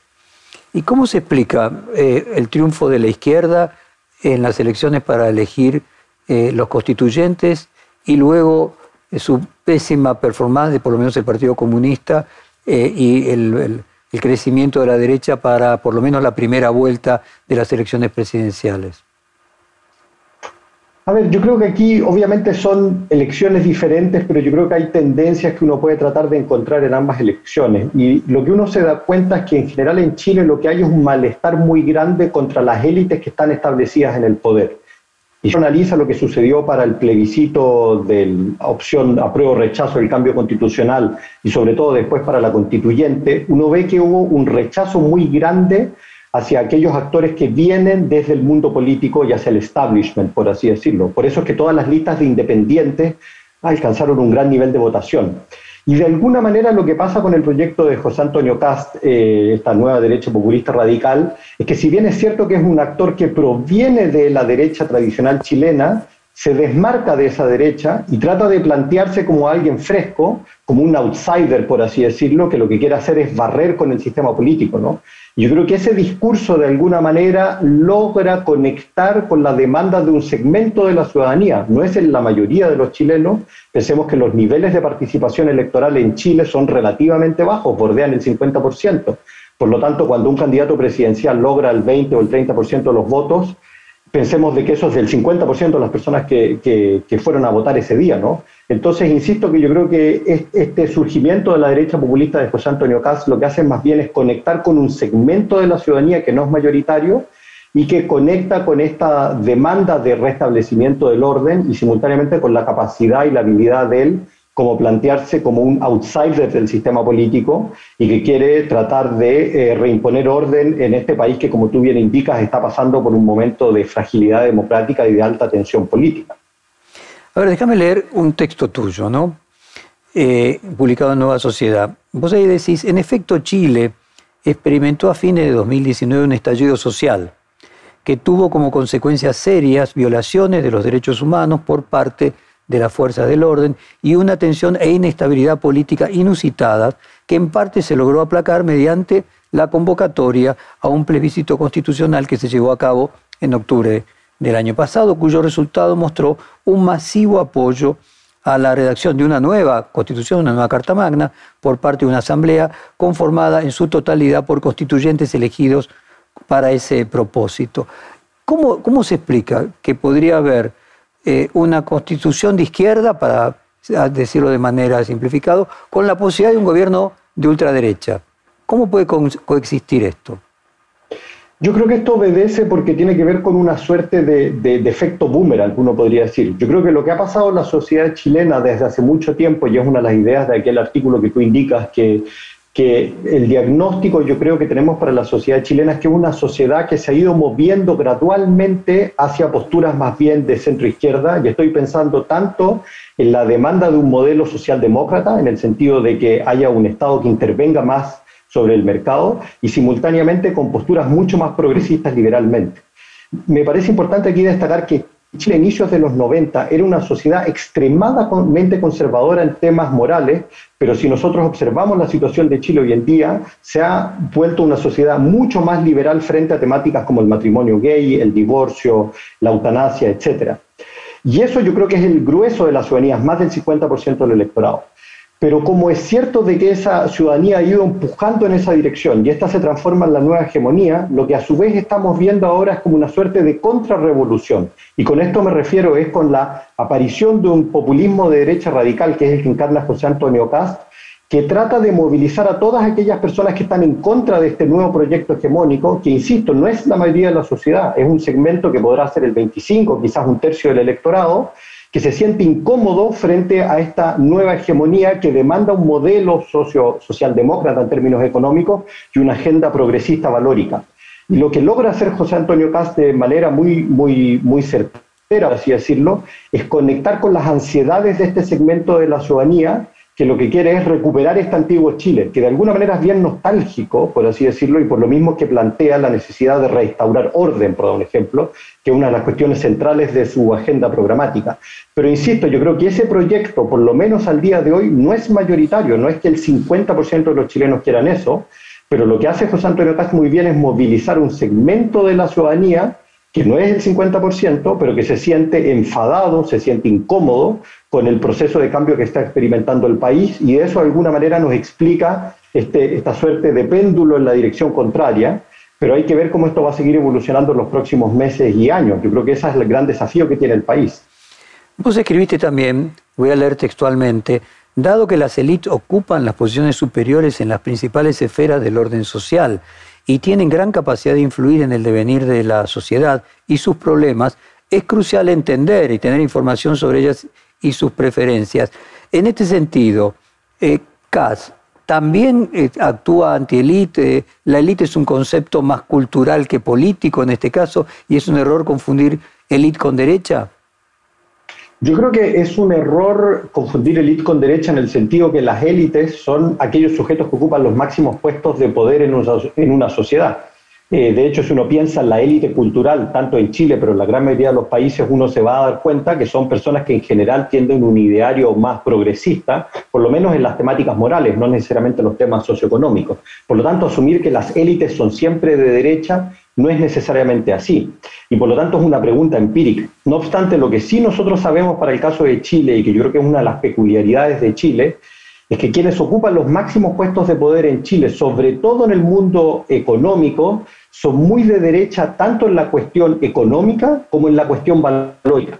¿Y cómo se explica eh, el triunfo de la izquierda en las elecciones para elegir eh, los constituyentes y luego eh, su pésima performance de por lo menos el Partido Comunista eh, y el, crecimiento de la derecha para por lo menos la primera vuelta de las elecciones presidenciales? A ver, yo creo que aquí obviamente son elecciones diferentes, pero yo creo que hay tendencias que uno puede tratar de encontrar en ambas elecciones. Y lo que uno se da cuenta es que en general en Chile lo que hay es un malestar muy grande contra las élites que están establecidas en el poder y se analiza lo que sucedió para el plebiscito de opción apruebo rechazo del cambio constitucional y sobre todo después para la constituyente, uno ve que hubo un rechazo muy grande hacia aquellos actores que vienen desde el mundo político y hacia el establishment, por así decirlo. Por eso es que todas las listas de independientes alcanzaron un gran nivel de votación. Y de alguna manera lo que pasa con el proyecto de José Antonio Cast, eh, esta nueva derecha populista radical, es que si bien es cierto que es un actor que proviene de la derecha tradicional chilena, se desmarca de esa derecha y trata de plantearse como alguien fresco, como un outsider, por así decirlo, que lo que quiere hacer es barrer con el sistema político, ¿no? Yo creo que ese discurso de alguna manera logra conectar con la demanda de un segmento de la ciudadanía. No es en la mayoría de los chilenos. Pensemos que los niveles de participación electoral en Chile son relativamente bajos, bordean el 50%. Por lo tanto, cuando un candidato presidencial logra el 20 o el 30% de los votos, pensemos de que eso es del 50% de las personas que, que, fueron a votar ese día, ¿no? Entonces, insisto que yo creo que este surgimiento de la derecha populista de Antonio Caz lo que hace más bien es conectar con un segmento de la ciudadanía que no es mayoritario y que conecta con esta demanda de restablecimiento del orden y simultáneamente con la capacidad y la habilidad de él como plantearse como un outsider del sistema político y que quiere tratar de eh, reimponer orden en este país que, como tú bien indicas, está pasando por un momento de fragilidad democrática y de alta tensión política. A ver, déjame leer un texto tuyo, ¿no? Eh, publicado en Nueva Sociedad. Vos ahí decís, en efecto, Chile experimentó a fines de 2019 un estallido social que tuvo como consecuencias serias violaciones de los derechos humanos por parte las fuerzas del orden y una tensión e inestabilidad política inusitada que en parte se logró aplacar mediante la convocatoria a un plebiscito constitucional que se llevó a cabo en octubre del año pasado, cuyo resultado mostró un masivo apoyo a la redacción de una nueva constitución, una nueva Carta Magna, por parte de una asamblea conformada en su totalidad por constituyentes elegidos para ese propósito. ¿Cómo, cómo se explica que podría haber eh, una constitución de izquierda, para decirlo de manera simplificada, con la posibilidad de un gobierno de ultraderecha. ¿Cómo puede coexistir esto? Yo creo que esto obedece porque tiene que ver con una suerte de, de, de, efecto boomerang, uno podría decir. Yo creo que lo que ha pasado en la sociedad chilena desde hace mucho tiempo, y es una de las ideas de aquel artículo que tú indicas, que que el diagnóstico yo creo que tenemos para la sociedad chilena es que es una sociedad que se ha ido moviendo gradualmente hacia posturas más bien de centro izquierda y estoy pensando tanto en la demanda de un modelo socialdemócrata en el sentido de que haya un Estado que intervenga más sobre el mercado y simultáneamente con posturas mucho más progresistas liberalmente. Me parece importante aquí destacar que Chile, inicios de los 90, era una sociedad extremadamente conservadora en temas morales, pero si nosotros observamos la situación de Chile hoy en día, se ha vuelto una sociedad mucho más liberal frente a temáticas como el matrimonio gay, el divorcio, la eutanasia, etc. Y eso yo creo que es el grueso de la ciudadanía, más del 50% del electorado. Pero como es cierto de que esa ciudadanía ha ido empujando en esa dirección y esta se transforma en la nueva hegemonía, lo que a su vez estamos viendo ahora es como una suerte de contrarrevolución. Y con esto me refiero es con la aparición de un populismo de derecha radical, que es el que encarna José Antonio Cast, que trata de movilizar a todas aquellas personas que están en contra de este nuevo proyecto hegemónico, que insisto, no es la mayoría de la sociedad, es un segmento que podrá ser el 25, quizás un tercio del electorado, que se siente incómodo frente a esta nueva hegemonía que demanda un modelo socio, socialdemócrata en términos económicos y una agenda progresista valórica. Y lo que logra hacer José Antonio Cast de manera muy, muy, muy certera, así decirlo, es conectar con las ansiedades de este segmento de la ciudadanía que lo que quiere es recuperar este antiguo Chile, que de alguna manera es bien nostálgico, por así decirlo, y por lo mismo que plantea la necesidad de restaurar orden, por dar un ejemplo, que es una de las cuestiones centrales de su agenda programática. Pero insisto, yo creo que ese proyecto, por lo menos al día de hoy, no es mayoritario, no es que el 50% de los chilenos quieran eso, pero lo que hace José Antonio Cast muy bien es movilizar un segmento de la ciudadanía que no es el 50%, pero que se siente enfadado, se siente incómodo con el proceso de cambio que está experimentando el país y eso de alguna manera nos explica este, esta suerte de péndulo en la dirección contraria, pero hay que ver cómo esto va a seguir evolucionando en los próximos meses y años. Yo creo que ese es el gran desafío que tiene el país. Vos escribiste también, voy a leer textualmente, dado que las élites ocupan las posiciones superiores en las principales esferas del orden social, y tienen gran capacidad de influir en el devenir de la sociedad y sus problemas, es crucial entender y tener información sobre ellas y sus preferencias. En este sentido, eh, también eh, actúa anti-élite. La élite es un concepto más cultural que político en este caso y es un error confundir élite con derecha. Yo creo que es un error confundir élite con derecha en el sentido que las élites son aquellos sujetos que ocupan los máximos puestos de poder en una, sociedad. Eh, de hecho, si uno piensa en la élite cultural, tanto en Chile, pero en la gran mayoría de los países, uno se va a dar cuenta que son personas que en general tienden un ideario más progresista, por lo menos en las temáticas morales, no necesariamente en los temas socioeconómicos. Por lo tanto, asumir que las élites son siempre de derecha no es necesariamente así. Y por lo tanto es una pregunta empírica. No obstante, lo que sí nosotros sabemos para el caso de Chile, y que yo creo que es una de las peculiaridades de Chile, es que quienes ocupan los máximos puestos de poder en Chile, sobre todo en el mundo económico, son muy de derecha tanto en la cuestión económica como en la cuestión valórica.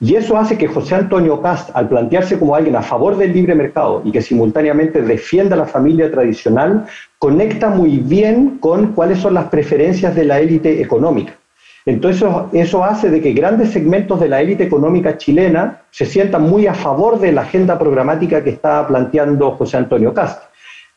Y eso hace que José Antonio Cast, al plantearse como alguien a favor del libre mercado y que simultáneamente defienda la familia tradicional, conecta muy bien con cuáles son las preferencias de la élite económica. Entonces eso hace de que grandes segmentos de la élite económica chilena se sientan muy a favor de la agenda programática que está planteando José Antonio Cast.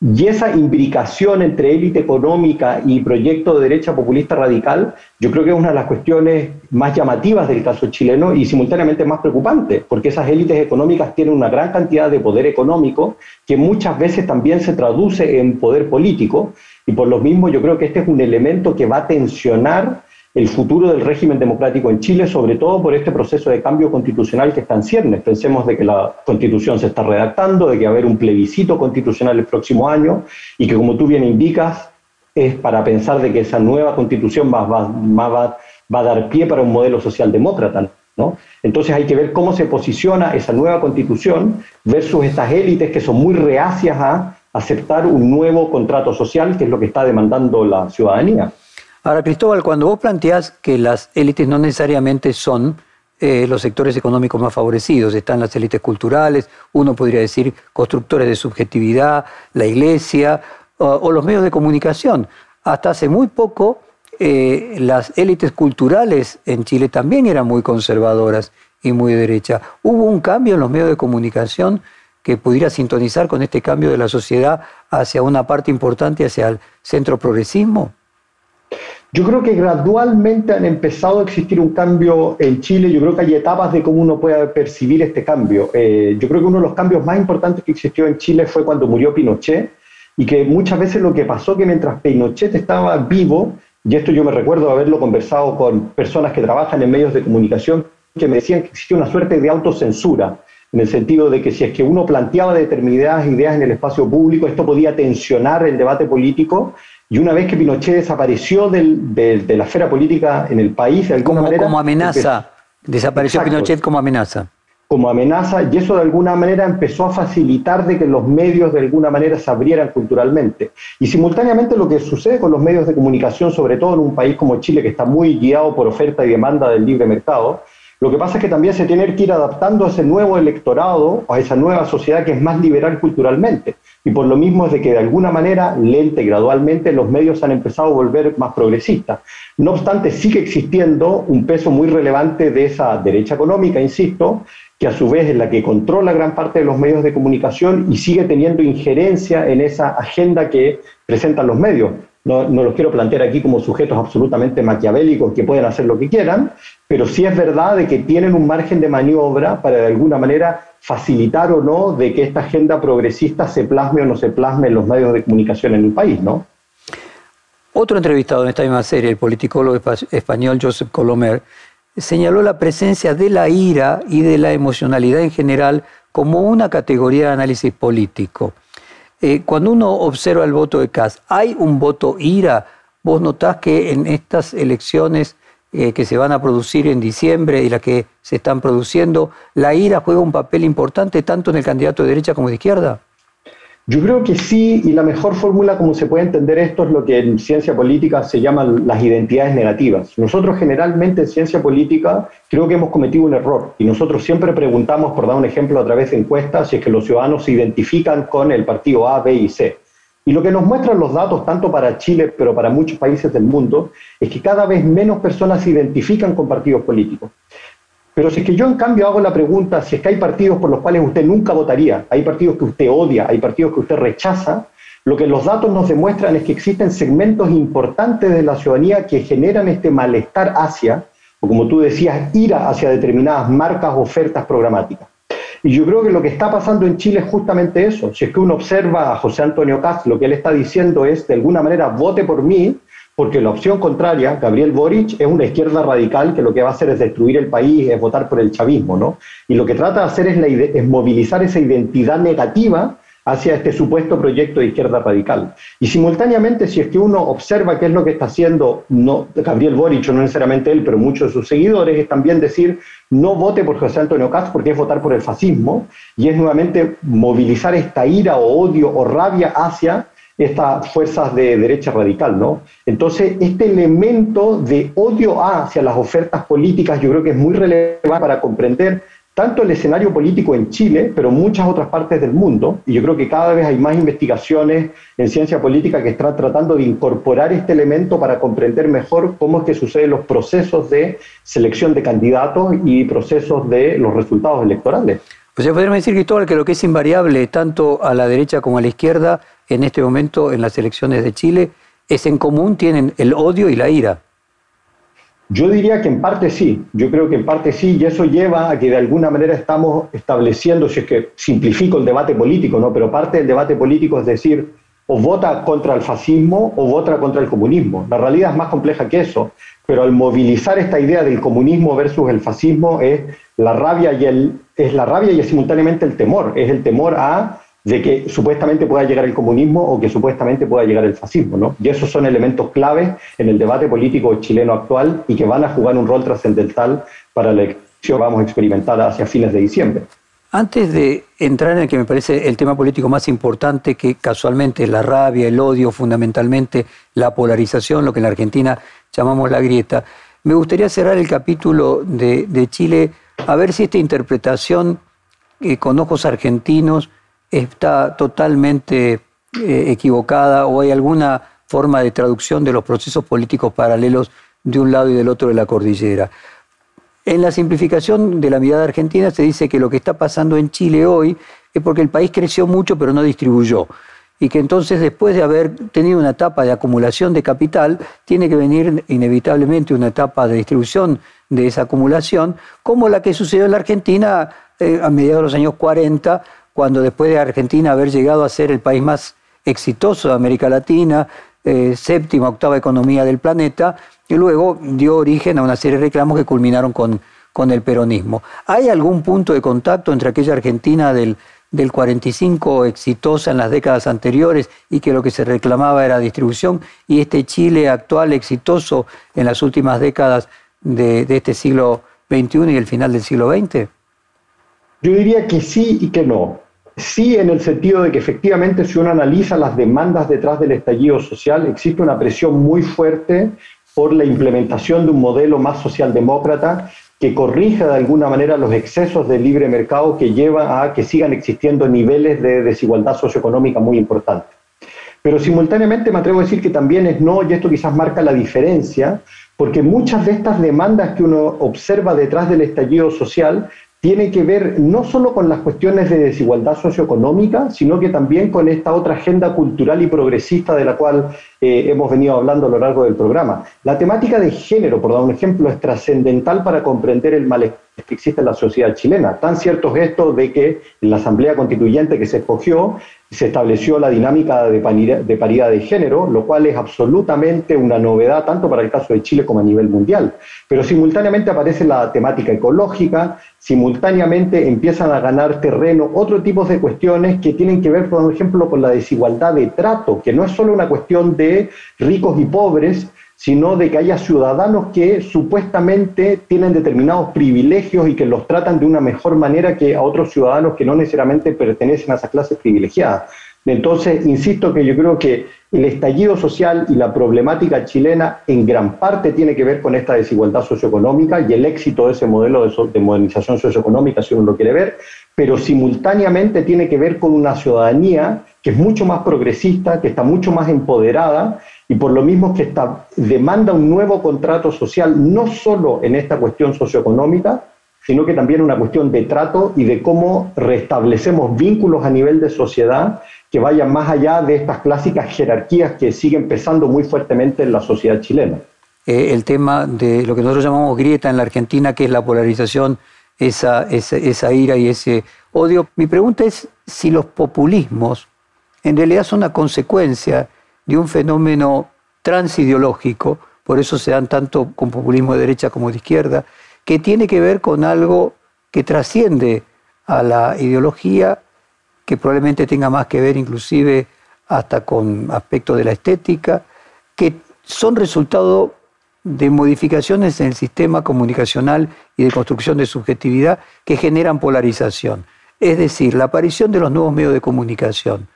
Y esa imbricación entre élite económica y proyecto de derecha populista radical, yo creo que es una de las cuestiones más llamativas del caso chileno y simultáneamente más preocupante, porque esas élites económicas tienen una gran cantidad de poder económico que muchas veces también se traduce en poder político, y por lo mismo yo creo que este es un elemento que va a tensionar el futuro del régimen democrático en Chile, sobre todo por este proceso de cambio constitucional que está en ciernes. Pensemos de que la constitución se está redactando, de que va a haber un plebiscito constitucional el próximo año y que, como tú bien indicas, es para pensar de que esa nueva constitución va, a dar pie para un modelo socialdemócrata. ¿no? Entonces hay que ver cómo se posiciona esa nueva constitución versus estas élites que son muy reacias a aceptar un nuevo contrato social, que es lo que está demandando la ciudadanía. Ahora, Cristóbal, cuando vos planteás que las élites no necesariamente son eh, los sectores económicos más favorecidos, están las élites culturales, uno podría decir constructores de subjetividad, la iglesia o, los medios de comunicación. Hasta hace muy poco eh, las élites culturales en Chile también eran muy conservadoras y muy de derecha. ¿Hubo un cambio en los medios de comunicación que pudiera sintonizar con este cambio de la sociedad hacia una parte importante, hacia el centro progresismo? Yo creo que gradualmente han empezado a existir un cambio en Chile. Yo creo que hay etapas de cómo uno puede percibir este cambio. Eh, yo creo que uno de los cambios más importantes que existió en Chile fue cuando murió Pinochet y que muchas veces lo que pasó que mientras Pinochet estaba vivo, y esto yo me recuerdo haberlo conversado con personas que trabajan en medios de comunicación, que me decían que existía una suerte de autocensura, en el sentido de que si es que uno planteaba determinadas ideas en el espacio público, esto podía tensionar el debate político y una vez que Pinochet desapareció de, la esfera política en el país, de alguna como, manera. Como amenaza. desapareció Pinochet como amenaza. Como amenaza, y eso de alguna manera empezó a facilitar de que los medios de alguna manera se abrieran culturalmente. Y simultáneamente lo que sucede con los medios de comunicación, sobre todo en un país como Chile, que está muy guiado por oferta y demanda del libre mercado, lo que pasa es que también se tiene que ir adaptando a ese nuevo electorado, a esa nueva sociedad que es más liberal culturalmente. Y por lo mismo es de que de alguna manera, lente, gradualmente, los medios han empezado a volver más progresistas. No obstante, sigue existiendo un peso muy relevante de esa derecha económica, insisto, que a su vez es la que controla gran parte de los medios de comunicación y sigue teniendo injerencia en esa agenda que presentan los medios. No, no, los quiero plantear aquí como sujetos absolutamente maquiavélicos que pueden hacer lo que quieran, pero sí es verdad de que tienen un margen de maniobra para de alguna manera facilitar o no de que esta agenda progresista se plasme o no se plasme en los medios de comunicación en el país, ¿no? Otro entrevistado en esta misma serie, el politicólogo español Joseph Colomer, señaló la presencia de la ira y de la emocionalidad en general como una categoría de análisis político. Eh, cuando uno observa el voto de Kass, ¿hay un voto ira? ¿Vos notás que en estas elecciones eh, que se van a producir en diciembre y las que se están produciendo, la ira juega un papel importante tanto en el candidato de derecha como de izquierda? Yo creo que sí, y la mejor fórmula como se puede entender esto es lo que en ciencia política se llaman las identidades negativas. Nosotros generalmente en ciencia política creo que hemos cometido un error y nosotros siempre preguntamos, por dar un ejemplo a través de encuestas, si es que los ciudadanos se identifican con el partido A, B y C. Y lo que nos muestran los datos, tanto para Chile, pero para muchos países del mundo, es que cada vez menos personas se identifican con partidos políticos. Pero si es que yo en cambio hago la pregunta, si es que hay partidos por los cuales usted nunca votaría, hay partidos que usted odia, hay partidos que usted rechaza, lo que los datos nos demuestran es que existen segmentos importantes de la ciudadanía que generan este malestar hacia, o como tú decías, ira hacia determinadas marcas o ofertas programáticas. Y yo creo que lo que está pasando en Chile es justamente eso. Si es que uno observa a José Antonio Cast, lo que él está diciendo es, de alguna manera, vote por mí, porque la opción contraria, Gabriel Boric, es una izquierda radical que lo que va a hacer es destruir el país, es votar por el chavismo, ¿no? Y lo que trata de hacer es, la es movilizar esa identidad negativa hacia este supuesto proyecto de izquierda radical. Y simultáneamente, si es que uno observa qué es lo que está haciendo no, Gabriel Boric, no necesariamente él, pero muchos de sus seguidores, es también decir, no vote por José Antonio Cast porque es votar por el fascismo, y es nuevamente movilizar esta ira o odio o rabia hacia estas fuerzas de derecha radical, ¿no? Entonces, este elemento de odio hacia las ofertas políticas yo creo que es muy relevante para comprender tanto el escenario político en Chile, pero en muchas otras partes del mundo, y yo creo que cada vez hay más investigaciones en ciencia política que están tratando de incorporar este elemento para comprender mejor cómo es que suceden los procesos de selección de candidatos y procesos de los resultados electorales. Pues ya podríamos decir, Cristóbal, que lo que es invariable tanto a la derecha como a la izquierda en este momento en las elecciones de Chile es en común, tienen el odio y la ira. Yo diría que en parte sí, yo creo que en parte sí, y eso lleva a que de alguna manera estamos estableciendo, si es que simplifico el debate político, ¿no? pero parte del debate político es decir, o vota contra el fascismo o vota contra el comunismo. La realidad es más compleja que eso, pero al movilizar esta idea del comunismo versus el fascismo es la rabia y es la rabia y es simultáneamente el temor, es el temor a de que supuestamente pueda llegar el comunismo o que supuestamente pueda llegar el fascismo. ¿no? Y esos son elementos claves en el debate político chileno actual y que van a jugar un rol trascendental para la elección que vamos a experimentar hacia fines de diciembre. Antes de entrar en el que me parece el tema político más importante, que casualmente es la rabia, el odio, fundamentalmente la polarización, lo que en Argentina llamamos la grieta, me gustaría cerrar el capítulo de, de Chile a ver si esta interpretación eh, con ojos argentinos está totalmente eh, equivocada o hay alguna forma de traducción de los procesos políticos paralelos de un lado y del otro de la cordillera. En la simplificación de la mirada argentina se dice que lo que está pasando en Chile hoy es porque el país creció mucho pero no distribuyó y que entonces después de haber tenido una etapa de acumulación de capital, tiene que venir inevitablemente una etapa de distribución de esa acumulación, como la que sucedió en la Argentina eh, a mediados de los años 40, cuando después de Argentina haber llegado a ser el país más exitoso de América Latina, eh, séptima, octava economía del planeta, y luego dio origen a una serie de reclamos que culminaron con, con el peronismo. ¿Hay algún punto de contacto entre aquella Argentina del, del 45 exitosa en las décadas anteriores y que lo que se reclamaba era distribución, y este Chile actual exitoso en las últimas décadas de, de este siglo XXI y el final del siglo XX? Yo diría que sí y que no. Sí, en el sentido de que efectivamente si uno analiza las demandas detrás del estallido social, existe una presión muy fuerte por la implementación de un modelo más socialdemócrata que corrija de alguna manera los excesos del libre mercado que lleva a que sigan existiendo niveles de desigualdad socioeconómica muy importantes. Pero simultáneamente me atrevo a decir que también es no, y esto quizás marca la diferencia, porque muchas de estas demandas que uno observa detrás del estallido social tiene que ver no solo con las cuestiones de desigualdad socioeconómica, sino que también con esta otra agenda cultural y progresista de la cual eh, hemos venido hablando a lo largo del programa. La temática de género, por dar un ejemplo, es trascendental para comprender el malestar que existe en la sociedad chilena. Tan cierto es esto de que en la Asamblea Constituyente que se escogió se estableció la dinámica de paridad de género, lo cual es absolutamente una novedad tanto para el caso de Chile como a nivel mundial. Pero simultáneamente aparece la temática ecológica, simultáneamente empiezan a ganar terreno otro tipo de cuestiones que tienen que ver, por ejemplo, con la desigualdad de trato, que no es solo una cuestión de ricos y pobres, sino de que haya ciudadanos que supuestamente tienen determinados privilegios y que los tratan de una mejor manera que a otros ciudadanos que no necesariamente pertenecen a esas clases privilegiadas. Entonces, insisto que yo creo que el estallido social y la problemática chilena en gran parte tiene que ver con esta desigualdad socioeconómica y el éxito de ese modelo de, de modernización socioeconómica, si uno lo quiere ver, pero simultáneamente tiene que ver con una ciudadanía que es mucho más progresista, que está mucho más empoderada y por lo mismo que está, demanda un nuevo contrato social, no solo en esta cuestión socioeconómica, sino que también una cuestión de trato y de cómo restablecemos vínculos a nivel de sociedad que vayan más allá de estas clásicas jerarquías que siguen pesando muy fuertemente en la sociedad chilena. Eh, el tema de lo que nosotros llamamos grieta en la Argentina, que es la polarización, esa, ira y ese odio. Mi pregunta es si los populismos en realidad son una consecuencia de un fenómeno transideológico, por eso se dan tanto con populismo de derecha como de izquierda, que tiene que ver con algo que trasciende a la ideología que probablemente tenga más que ver inclusive hasta con aspectos de la estética, que son resultado de modificaciones en el sistema comunicacional y de construcción de subjetividad que generan polarización. Es decir, la aparición de los nuevos medios de comunicación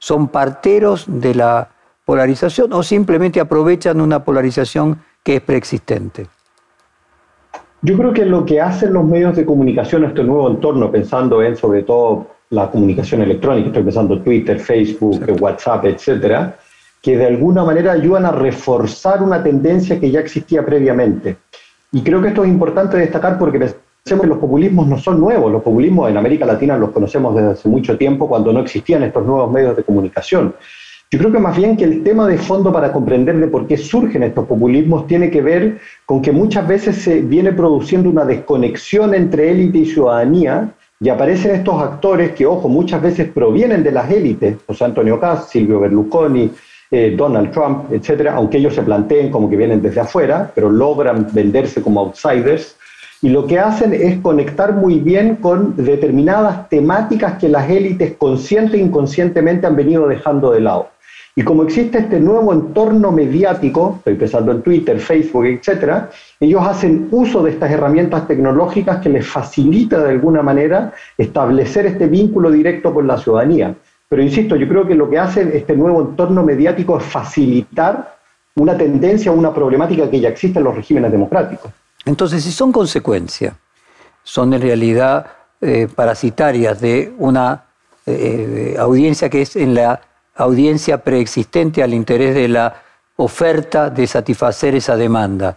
son parteros de la polarización o simplemente aprovechan una polarización que es preexistente. Yo creo que lo que hacen los medios de comunicación en este nuevo entorno, pensando en sobre todo la comunicación electrónica, estoy pensando Twitter, Facebook, WhatsApp, etcétera, que de alguna manera ayudan a reforzar una tendencia que ya existía previamente. Y creo que esto es importante destacar porque que los populismos no son nuevos, los populismos en América Latina los conocemos desde hace mucho tiempo cuando no existían estos nuevos medios de comunicación. Yo creo que más bien que el tema de fondo para comprender de por qué surgen estos populismos tiene que ver con que muchas veces se viene produciendo una desconexión entre élite y ciudadanía y aparecen estos actores que, ojo, muchas veces provienen de las élites, José Antonio Cast, Silvio Berlusconi, eh, Donald Trump, etcétera, aunque ellos se planteen como que vienen desde afuera, pero logran venderse como outsiders. Y lo que hacen es conectar muy bien con determinadas temáticas que las élites consciente e inconscientemente han venido dejando de lado. Y como existe este nuevo entorno mediático, estoy pensando en Twitter, Facebook, etcétera, ellos hacen uso de estas herramientas tecnológicas que les facilita de alguna manera establecer este vínculo directo con la ciudadanía. Pero insisto, yo creo que lo que hace este nuevo entorno mediático es facilitar una tendencia, una problemática que ya existe en los regímenes democráticos. Entonces, si son consecuencia, son en realidad eh, parasitarias de una eh, audiencia que es en la audiencia preexistente al interés de la oferta de satisfacer esa demanda.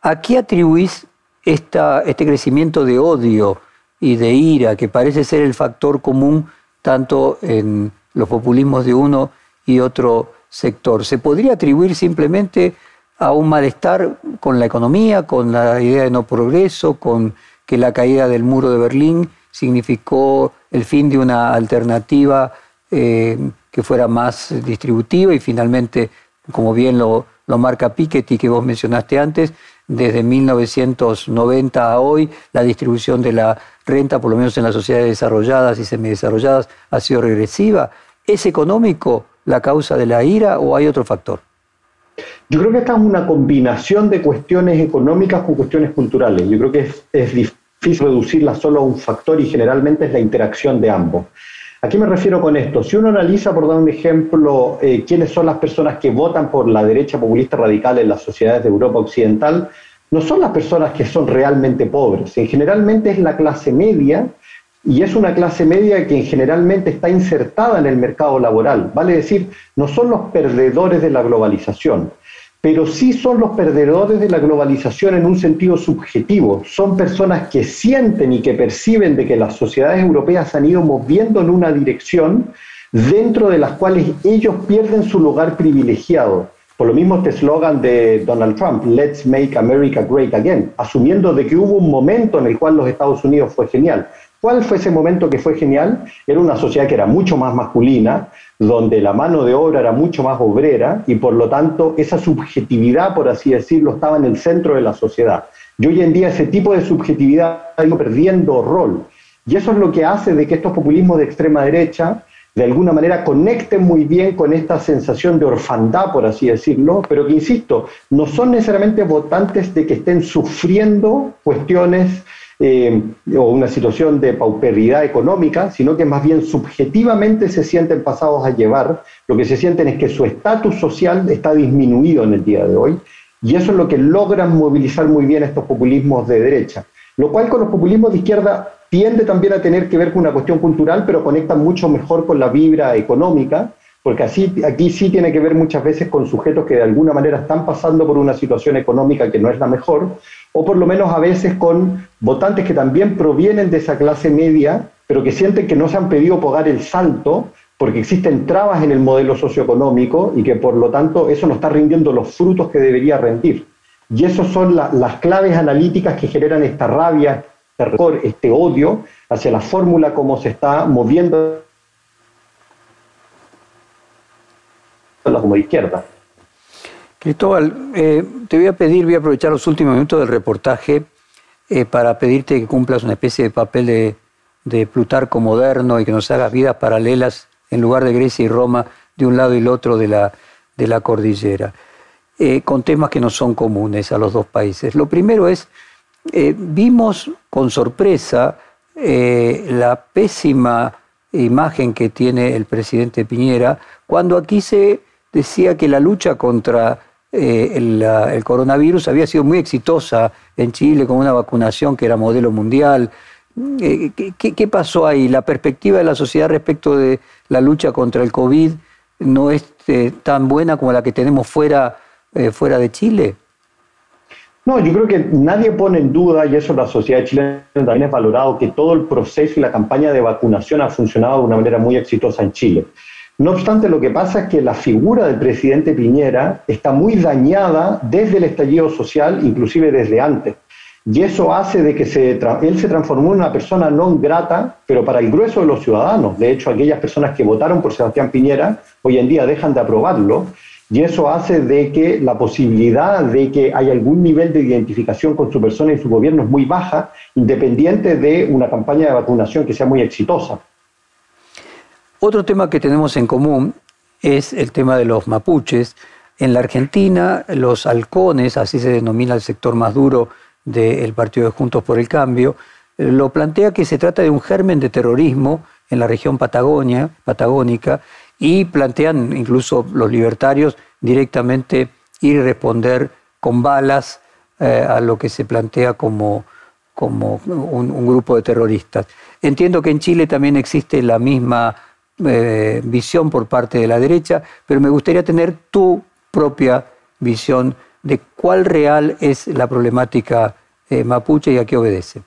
¿A qué atribuís este crecimiento de odio y de ira que parece ser el factor común tanto en los populismos de uno y otro sector? ¿Se podría atribuir simplemente a un malestar con la economía, con la idea de no progreso, con que la caída del muro de Berlín significó el fin de una alternativa eh, que fuera más distributiva y finalmente, como bien lo, lo marca Piketty, que vos mencionaste antes, desde 1990 a hoy, la distribución de la renta, por lo menos en las sociedades desarrolladas y semidesarrolladas, ha sido regresiva. ¿Es económico la causa de la ira o hay otro factor? Yo creo que esta es una combinación de cuestiones económicas con cuestiones culturales. Yo creo que es, difícil reducirla solo a un factor y generalmente es la interacción de ambos. ¿A qué me refiero con esto? Si uno analiza, por dar un ejemplo, eh, quiénes son las personas que votan por la derecha populista radical en las sociedades de Europa Occidental, no son las personas que son realmente pobres. En generalmente es la clase media y es una clase media que generalmente está insertada en el mercado laboral. Vale decir, no son los perdedores de la globalización pero sí son los perdedores de la globalización en un sentido subjetivo. Son personas que sienten y que perciben de que las sociedades europeas han ido moviendo en una dirección dentro de las cuales ellos pierden su lugar privilegiado. Por lo mismo este eslogan de Donald Trump, Let's Make America Great Again, asumiendo de que hubo un momento en el cual los Estados Unidos fue genial. ¿Cuál fue ese momento que fue genial? Era una sociedad que era mucho más masculina, donde la mano de obra era mucho más obrera y por lo tanto esa subjetividad, por así decirlo, estaba en el centro de la sociedad. Y hoy en día ese tipo de subjetividad ha ido perdiendo rol. Y eso es lo que hace de que estos populismos de extrema derecha de alguna manera conecten muy bien con esta sensación de orfandad, por así decirlo, pero que, insisto, no son necesariamente votantes de que estén sufriendo cuestiones eh, o una situación de pauperidad económica, sino que más bien subjetivamente se sienten pasados a llevar, lo que se sienten es que su estatus social está disminuido en el día de hoy, y eso es lo que logran movilizar muy bien estos populismos de derecha, lo cual con los populismos de izquierda tiende también a tener que ver con una cuestión cultural, pero conecta mucho mejor con la vibra económica, porque así, aquí sí tiene que ver muchas veces con sujetos que de alguna manera están pasando por una situación económica que no es la mejor, o por lo menos a veces con votantes que también provienen de esa clase media, pero que sienten que no se han pedido pagar el salto porque existen trabas en el modelo socioeconómico y que por lo tanto eso no está rindiendo los frutos que debería rendir. Y esas son las claves analíticas que generan esta rabia, este, este odio hacia la fórmula como se está moviendo como izquierda. Cristóbal, eh, te voy a pedir, voy a aprovechar los últimos minutos del reportaje eh, para pedirte que cumplas una especie de papel de, de Plutarco moderno y que nos haga vidas paralelas en lugar de Grecia y Roma de un lado y el otro de la, de la cordillera, eh, con temas que no son comunes a los dos países. Lo primero es, vimos con sorpresa la pésima imagen que tiene el presidente Piñera cuando aquí se decía que la lucha contra el, el, coronavirus había sido muy exitosa en Chile con una vacunación que era modelo mundial, eh, ¿Qué, pasó ahí? ¿La perspectiva de la sociedad respecto de la lucha contra el COVID no es eh, tan buena como la que tenemos fuera, eh, fuera de Chile? No, yo creo que nadie pone en duda, y eso la sociedad chilena también es valorado, que todo el proceso y la campaña de vacunación ha funcionado de una manera muy exitosa en Chile. No obstante, lo que pasa es que la figura del presidente Piñera está muy dañada desde el estallido social, inclusive desde antes. Y eso hace de que se él se transformó en una persona no grata, pero para el grueso de los ciudadanos. De hecho, aquellas personas que votaron por Sebastián Piñera hoy en día dejan de aprobarlo. Y eso hace de que la posibilidad de que haya algún nivel de identificación con su persona y su gobierno es muy baja, independiente de una campaña de vacunación que sea muy exitosa. Otro tema que tenemos en común es el tema de los mapuches. En la Argentina, los halcones, así se denomina el sector más duro del partido de Juntos por el Cambio, lo plantea que se trata de un germen de terrorismo en la región Patagonia, patagónica y plantean incluso los libertarios directamente ir y responder con balas eh, a lo que se plantea como, como un, grupo de terroristas. Entiendo que en Chile también existe la misma eh, visión por parte de la derecha, pero me gustaría tener tu propia visión de cuál real es la problemática eh, mapuche y a qué obedece.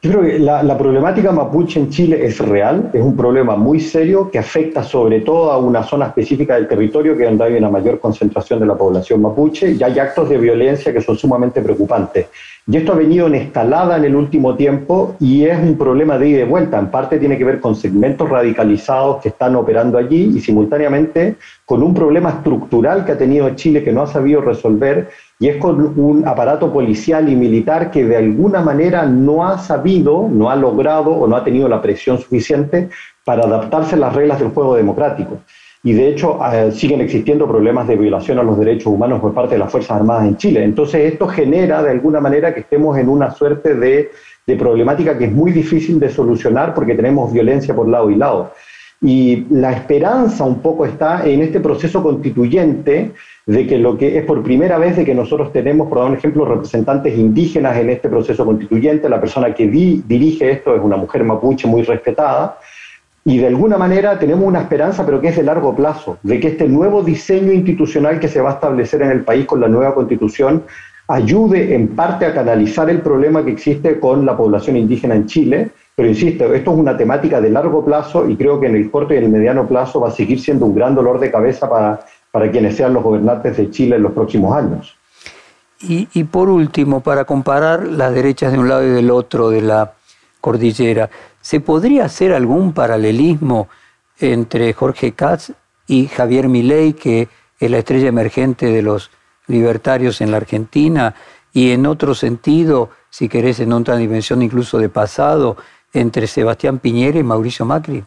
Yo creo que la, problemática mapuche en Chile es real, es un problema muy serio que afecta sobre todo a una zona específica del territorio que es donde hay una mayor concentración de la población mapuche y hay actos de violencia que son sumamente preocupantes. Y esto ha venido en escalada en el último tiempo y es un problema de ida y vuelta. En parte tiene que ver con segmentos radicalizados que están operando allí y simultáneamente con un problema estructural que ha tenido Chile que no ha sabido resolver y es con un aparato policial y militar que de alguna manera no ha sabido, no ha logrado o no ha tenido la presión suficiente para adaptarse a las reglas del juego democrático y de hecho eh, siguen existiendo problemas de violación a los derechos humanos por parte de las Fuerzas Armadas en Chile. Entonces esto genera de alguna manera que estemos en una suerte de, de problemática que es muy difícil de solucionar porque tenemos violencia por lado y lado. Y la esperanza un poco está en este proceso constituyente de que lo que es por primera vez de que nosotros tenemos, por dar un ejemplo, representantes indígenas en este proceso constituyente. La persona que dirige esto es una mujer mapuche muy respetada y de alguna manera tenemos una esperanza, pero que es de largo plazo, de que este nuevo diseño institucional que se va a establecer en el país con la nueva constitución ayude en parte a canalizar el problema que existe con la población indígena en Chile. Pero insisto, esto es una temática de largo plazo y creo que en el corto y en el mediano plazo va a seguir siendo un gran dolor de cabeza para, para quienes sean los gobernantes de Chile en los próximos años. Y, por último, para comparar las derechas de un lado y del otro de la cordillera, ¿Se podría hacer algún paralelismo entre Jorge Katz y Javier Milei, que es la estrella emergente de los libertarios en la Argentina, y en otro sentido, si querés, en otra dimensión incluso de pasado, entre Sebastián Piñera y Mauricio Macri?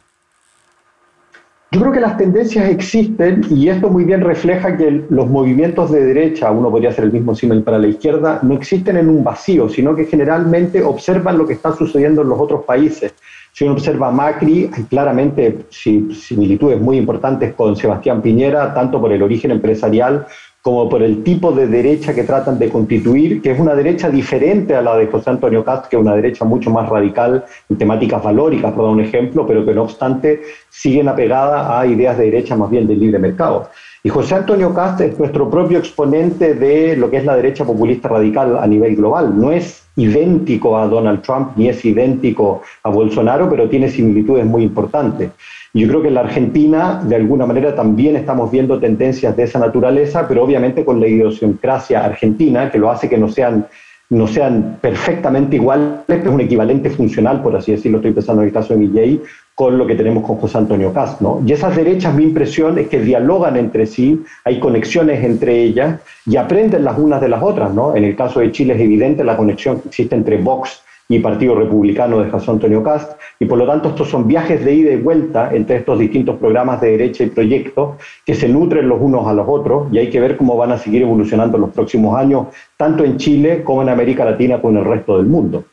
Yo creo que las tendencias existen y esto muy bien refleja que los movimientos de derecha, uno podría hacer el mismo símil para la izquierda, no existen en un vacío, sino que generalmente observan lo que está sucediendo en los otros países. Si uno observa Macri, hay claramente similitudes muy importantes con Sebastián Piñera, tanto por el origen empresarial como por el tipo de derecha que tratan de constituir, que es una derecha diferente a la de José Antonio Cast, que es una derecha mucho más radical en temáticas valóricas, por dar un ejemplo, pero que no obstante siguen apegada a ideas de derecha más bien del libre mercado. Y José Antonio Cast es nuestro propio exponente de lo que es la derecha populista radical a nivel global. No es idéntico a Donald Trump ni es idéntico a Bolsonaro, pero tiene similitudes muy importantes. Yo creo que en la Argentina, de alguna manera, también estamos viendo tendencias de esa naturaleza, pero obviamente con la idiosincrasia argentina, que lo hace que no sean, no sean perfectamente iguales, pero es un equivalente funcional, por así decirlo, estoy pensando en el caso de Milley, con lo que tenemos con José Antonio Cast, ¿no? Y esas derechas, mi impresión es que dialogan entre sí, hay conexiones entre ellas y aprenden las unas de las otras, ¿no? En el caso de Chile es evidente la conexión que existe entre Vox y Partido Republicano de José Antonio Cast, y por lo tanto estos son viajes de ida y vuelta entre estos distintos programas de derecha y proyectos que se nutren los unos a los otros y hay que ver cómo van a seguir evolucionando los próximos años, tanto en Chile como en América Latina con el resto del mundo.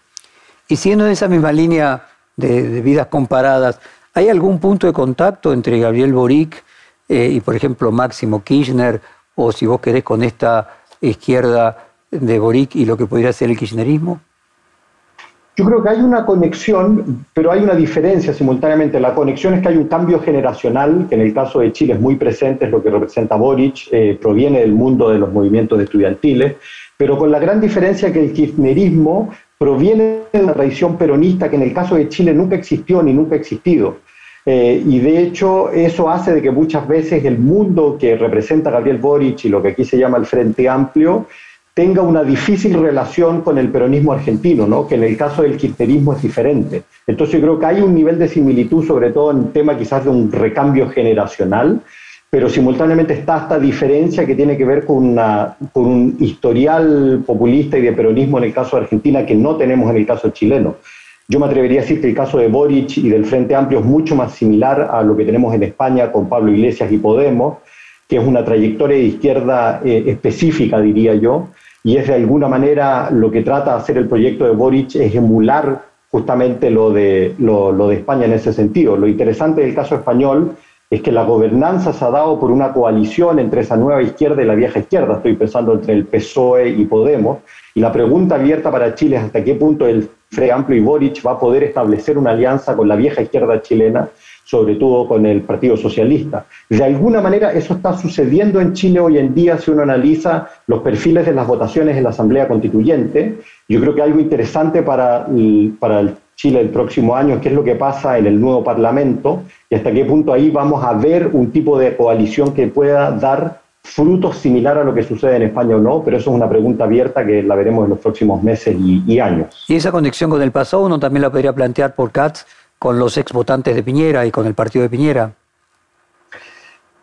Y siendo en esa misma línea de, vidas comparadas, ¿hay algún punto de contacto entre Gabriel Boric eh, y, por ejemplo, Máximo Kirchner, o si vos querés con esta izquierda de Boric y lo que podría ser el kirchnerismo? Yo creo que hay una conexión, pero hay una diferencia simultáneamente. La conexión es que hay un cambio generacional, que en el caso de Chile es muy presente, es lo que representa Boric, eh, proviene del mundo de los movimientos estudiantiles, pero con la gran diferencia que el kirchnerismo proviene de una tradición peronista que en el caso de Chile nunca existió ni nunca ha existido. Eh, y de hecho eso hace de que muchas veces el mundo que representa Gabriel Boric y lo que aquí se llama el Frente Amplio tenga una difícil relación con el peronismo argentino, ¿no? que en el caso del kirchnerismo es diferente. Entonces yo creo que hay un nivel de similitud, sobre todo en el tema quizás de un recambio generacional, pero simultáneamente está esta diferencia que tiene que ver con, una, con un historial populista y de peronismo en el caso de Argentina que no tenemos en el caso chileno. Yo me atrevería a decir que el caso de Boric y del Frente Amplio es mucho más similar a lo que tenemos en España con Pablo Iglesias y Podemos, que es una trayectoria de izquierda eh, específica, diría yo, y es de alguna manera lo que trata de hacer el proyecto de Boric es emular justamente lo de, lo, de España en ese sentido. Lo interesante del caso español es que la gobernanza se ha dado por una coalición entre esa nueva izquierda y la vieja izquierda, estoy pensando entre el PSOE y Podemos, y la pregunta abierta para Chile es hasta qué punto el Frente Amplio y Boric va a poder establecer una alianza con la vieja izquierda chilena sobre todo con el Partido Socialista. De alguna manera eso está sucediendo en Chile hoy en día si uno analiza los perfiles de las votaciones en la Asamblea Constituyente. Yo creo que algo interesante para, para Chile el próximo año es qué es lo que pasa en el nuevo Parlamento y hasta qué punto ahí vamos a ver un tipo de coalición que pueda dar frutos similar a lo que sucede en España o no, pero eso es una pregunta abierta que la veremos en los próximos meses y, y años. ¿Y esa conexión con el pasado uno también la podría plantear por Katz con los ex votantes de Piñera y con el partido de Piñera?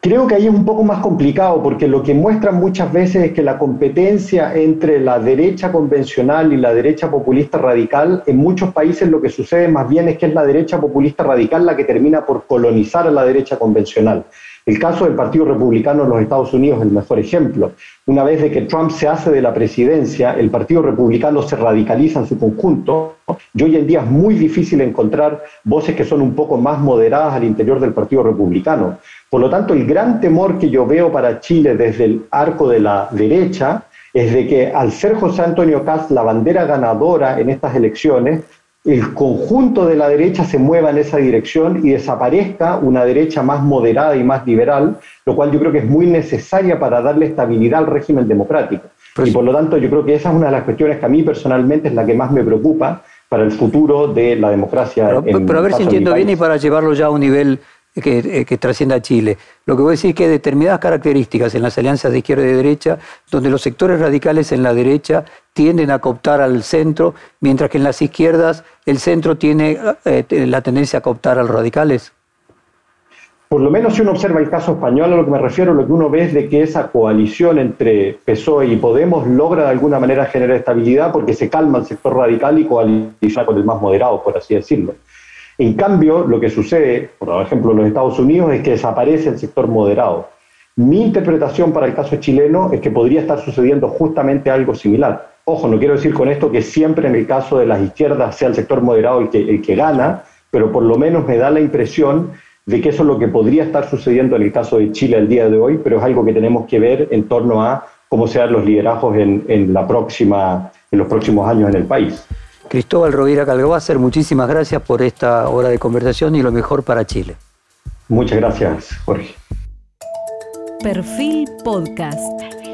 Creo que ahí es un poco más complicado porque lo que muestran muchas veces es que la competencia entre la derecha convencional y la derecha populista radical, en muchos países lo que sucede más bien es que es la derecha populista radical la que termina por colonizar a la derecha convencional. El caso del Partido Republicano en los Estados Unidos es el mejor ejemplo. Una vez de que Trump se hace de la presidencia, el Partido Republicano se radicaliza en su conjunto y hoy en día es muy difícil encontrar voces que son un poco más moderadas al interior del Partido Republicano. Por lo tanto, el gran temor que yo veo para Chile desde el arco de la derecha es de que al ser José Antonio Cast la bandera ganadora en estas elecciones, el conjunto de la derecha se mueva en esa dirección y desaparezca una derecha más moderada y más liberal, lo cual yo creo que es muy necesaria para darle estabilidad al régimen democrático. Pues y por lo tanto yo creo que esa es una de las cuestiones que a mí personalmente es la que más me preocupa para el futuro de la democracia. Pero, pero a ver si entiendo bien y para llevarlo ya a un nivel que, eh, que trascienda a Chile. Lo que voy a decir es que hay determinadas características en las alianzas de izquierda y derecha, donde los sectores radicales en la derecha tienden a cooptar al centro, mientras que en las izquierdas el centro tiene eh, la tendencia a cooptar a los radicales. Por lo menos si uno observa el caso español, a lo que me refiero, lo que uno ve es de que esa coalición entre PSOE y Podemos logra de alguna manera generar estabilidad porque se calma el sector radical y coaliza con el más moderado, por así decirlo. En cambio, lo que sucede, por ejemplo, en los Estados Unidos es que desaparece el sector moderado. Mi interpretación para el caso chileno es que podría estar sucediendo justamente algo similar. Ojo, no quiero decir con esto que siempre en el caso de las izquierdas sea el sector moderado el que, gana, pero por lo menos me da la impresión de que eso es lo que podría estar sucediendo en el caso de Chile al día de hoy, pero es algo que tenemos que ver en torno a cómo sean los liderazgos en la próxima, en los próximos años en el país. Cristóbal Rovira Calgabacer, muchísimas gracias por esta hora de conversación y lo mejor para Chile. Muchas gracias, Jorge. Perfil Podcast.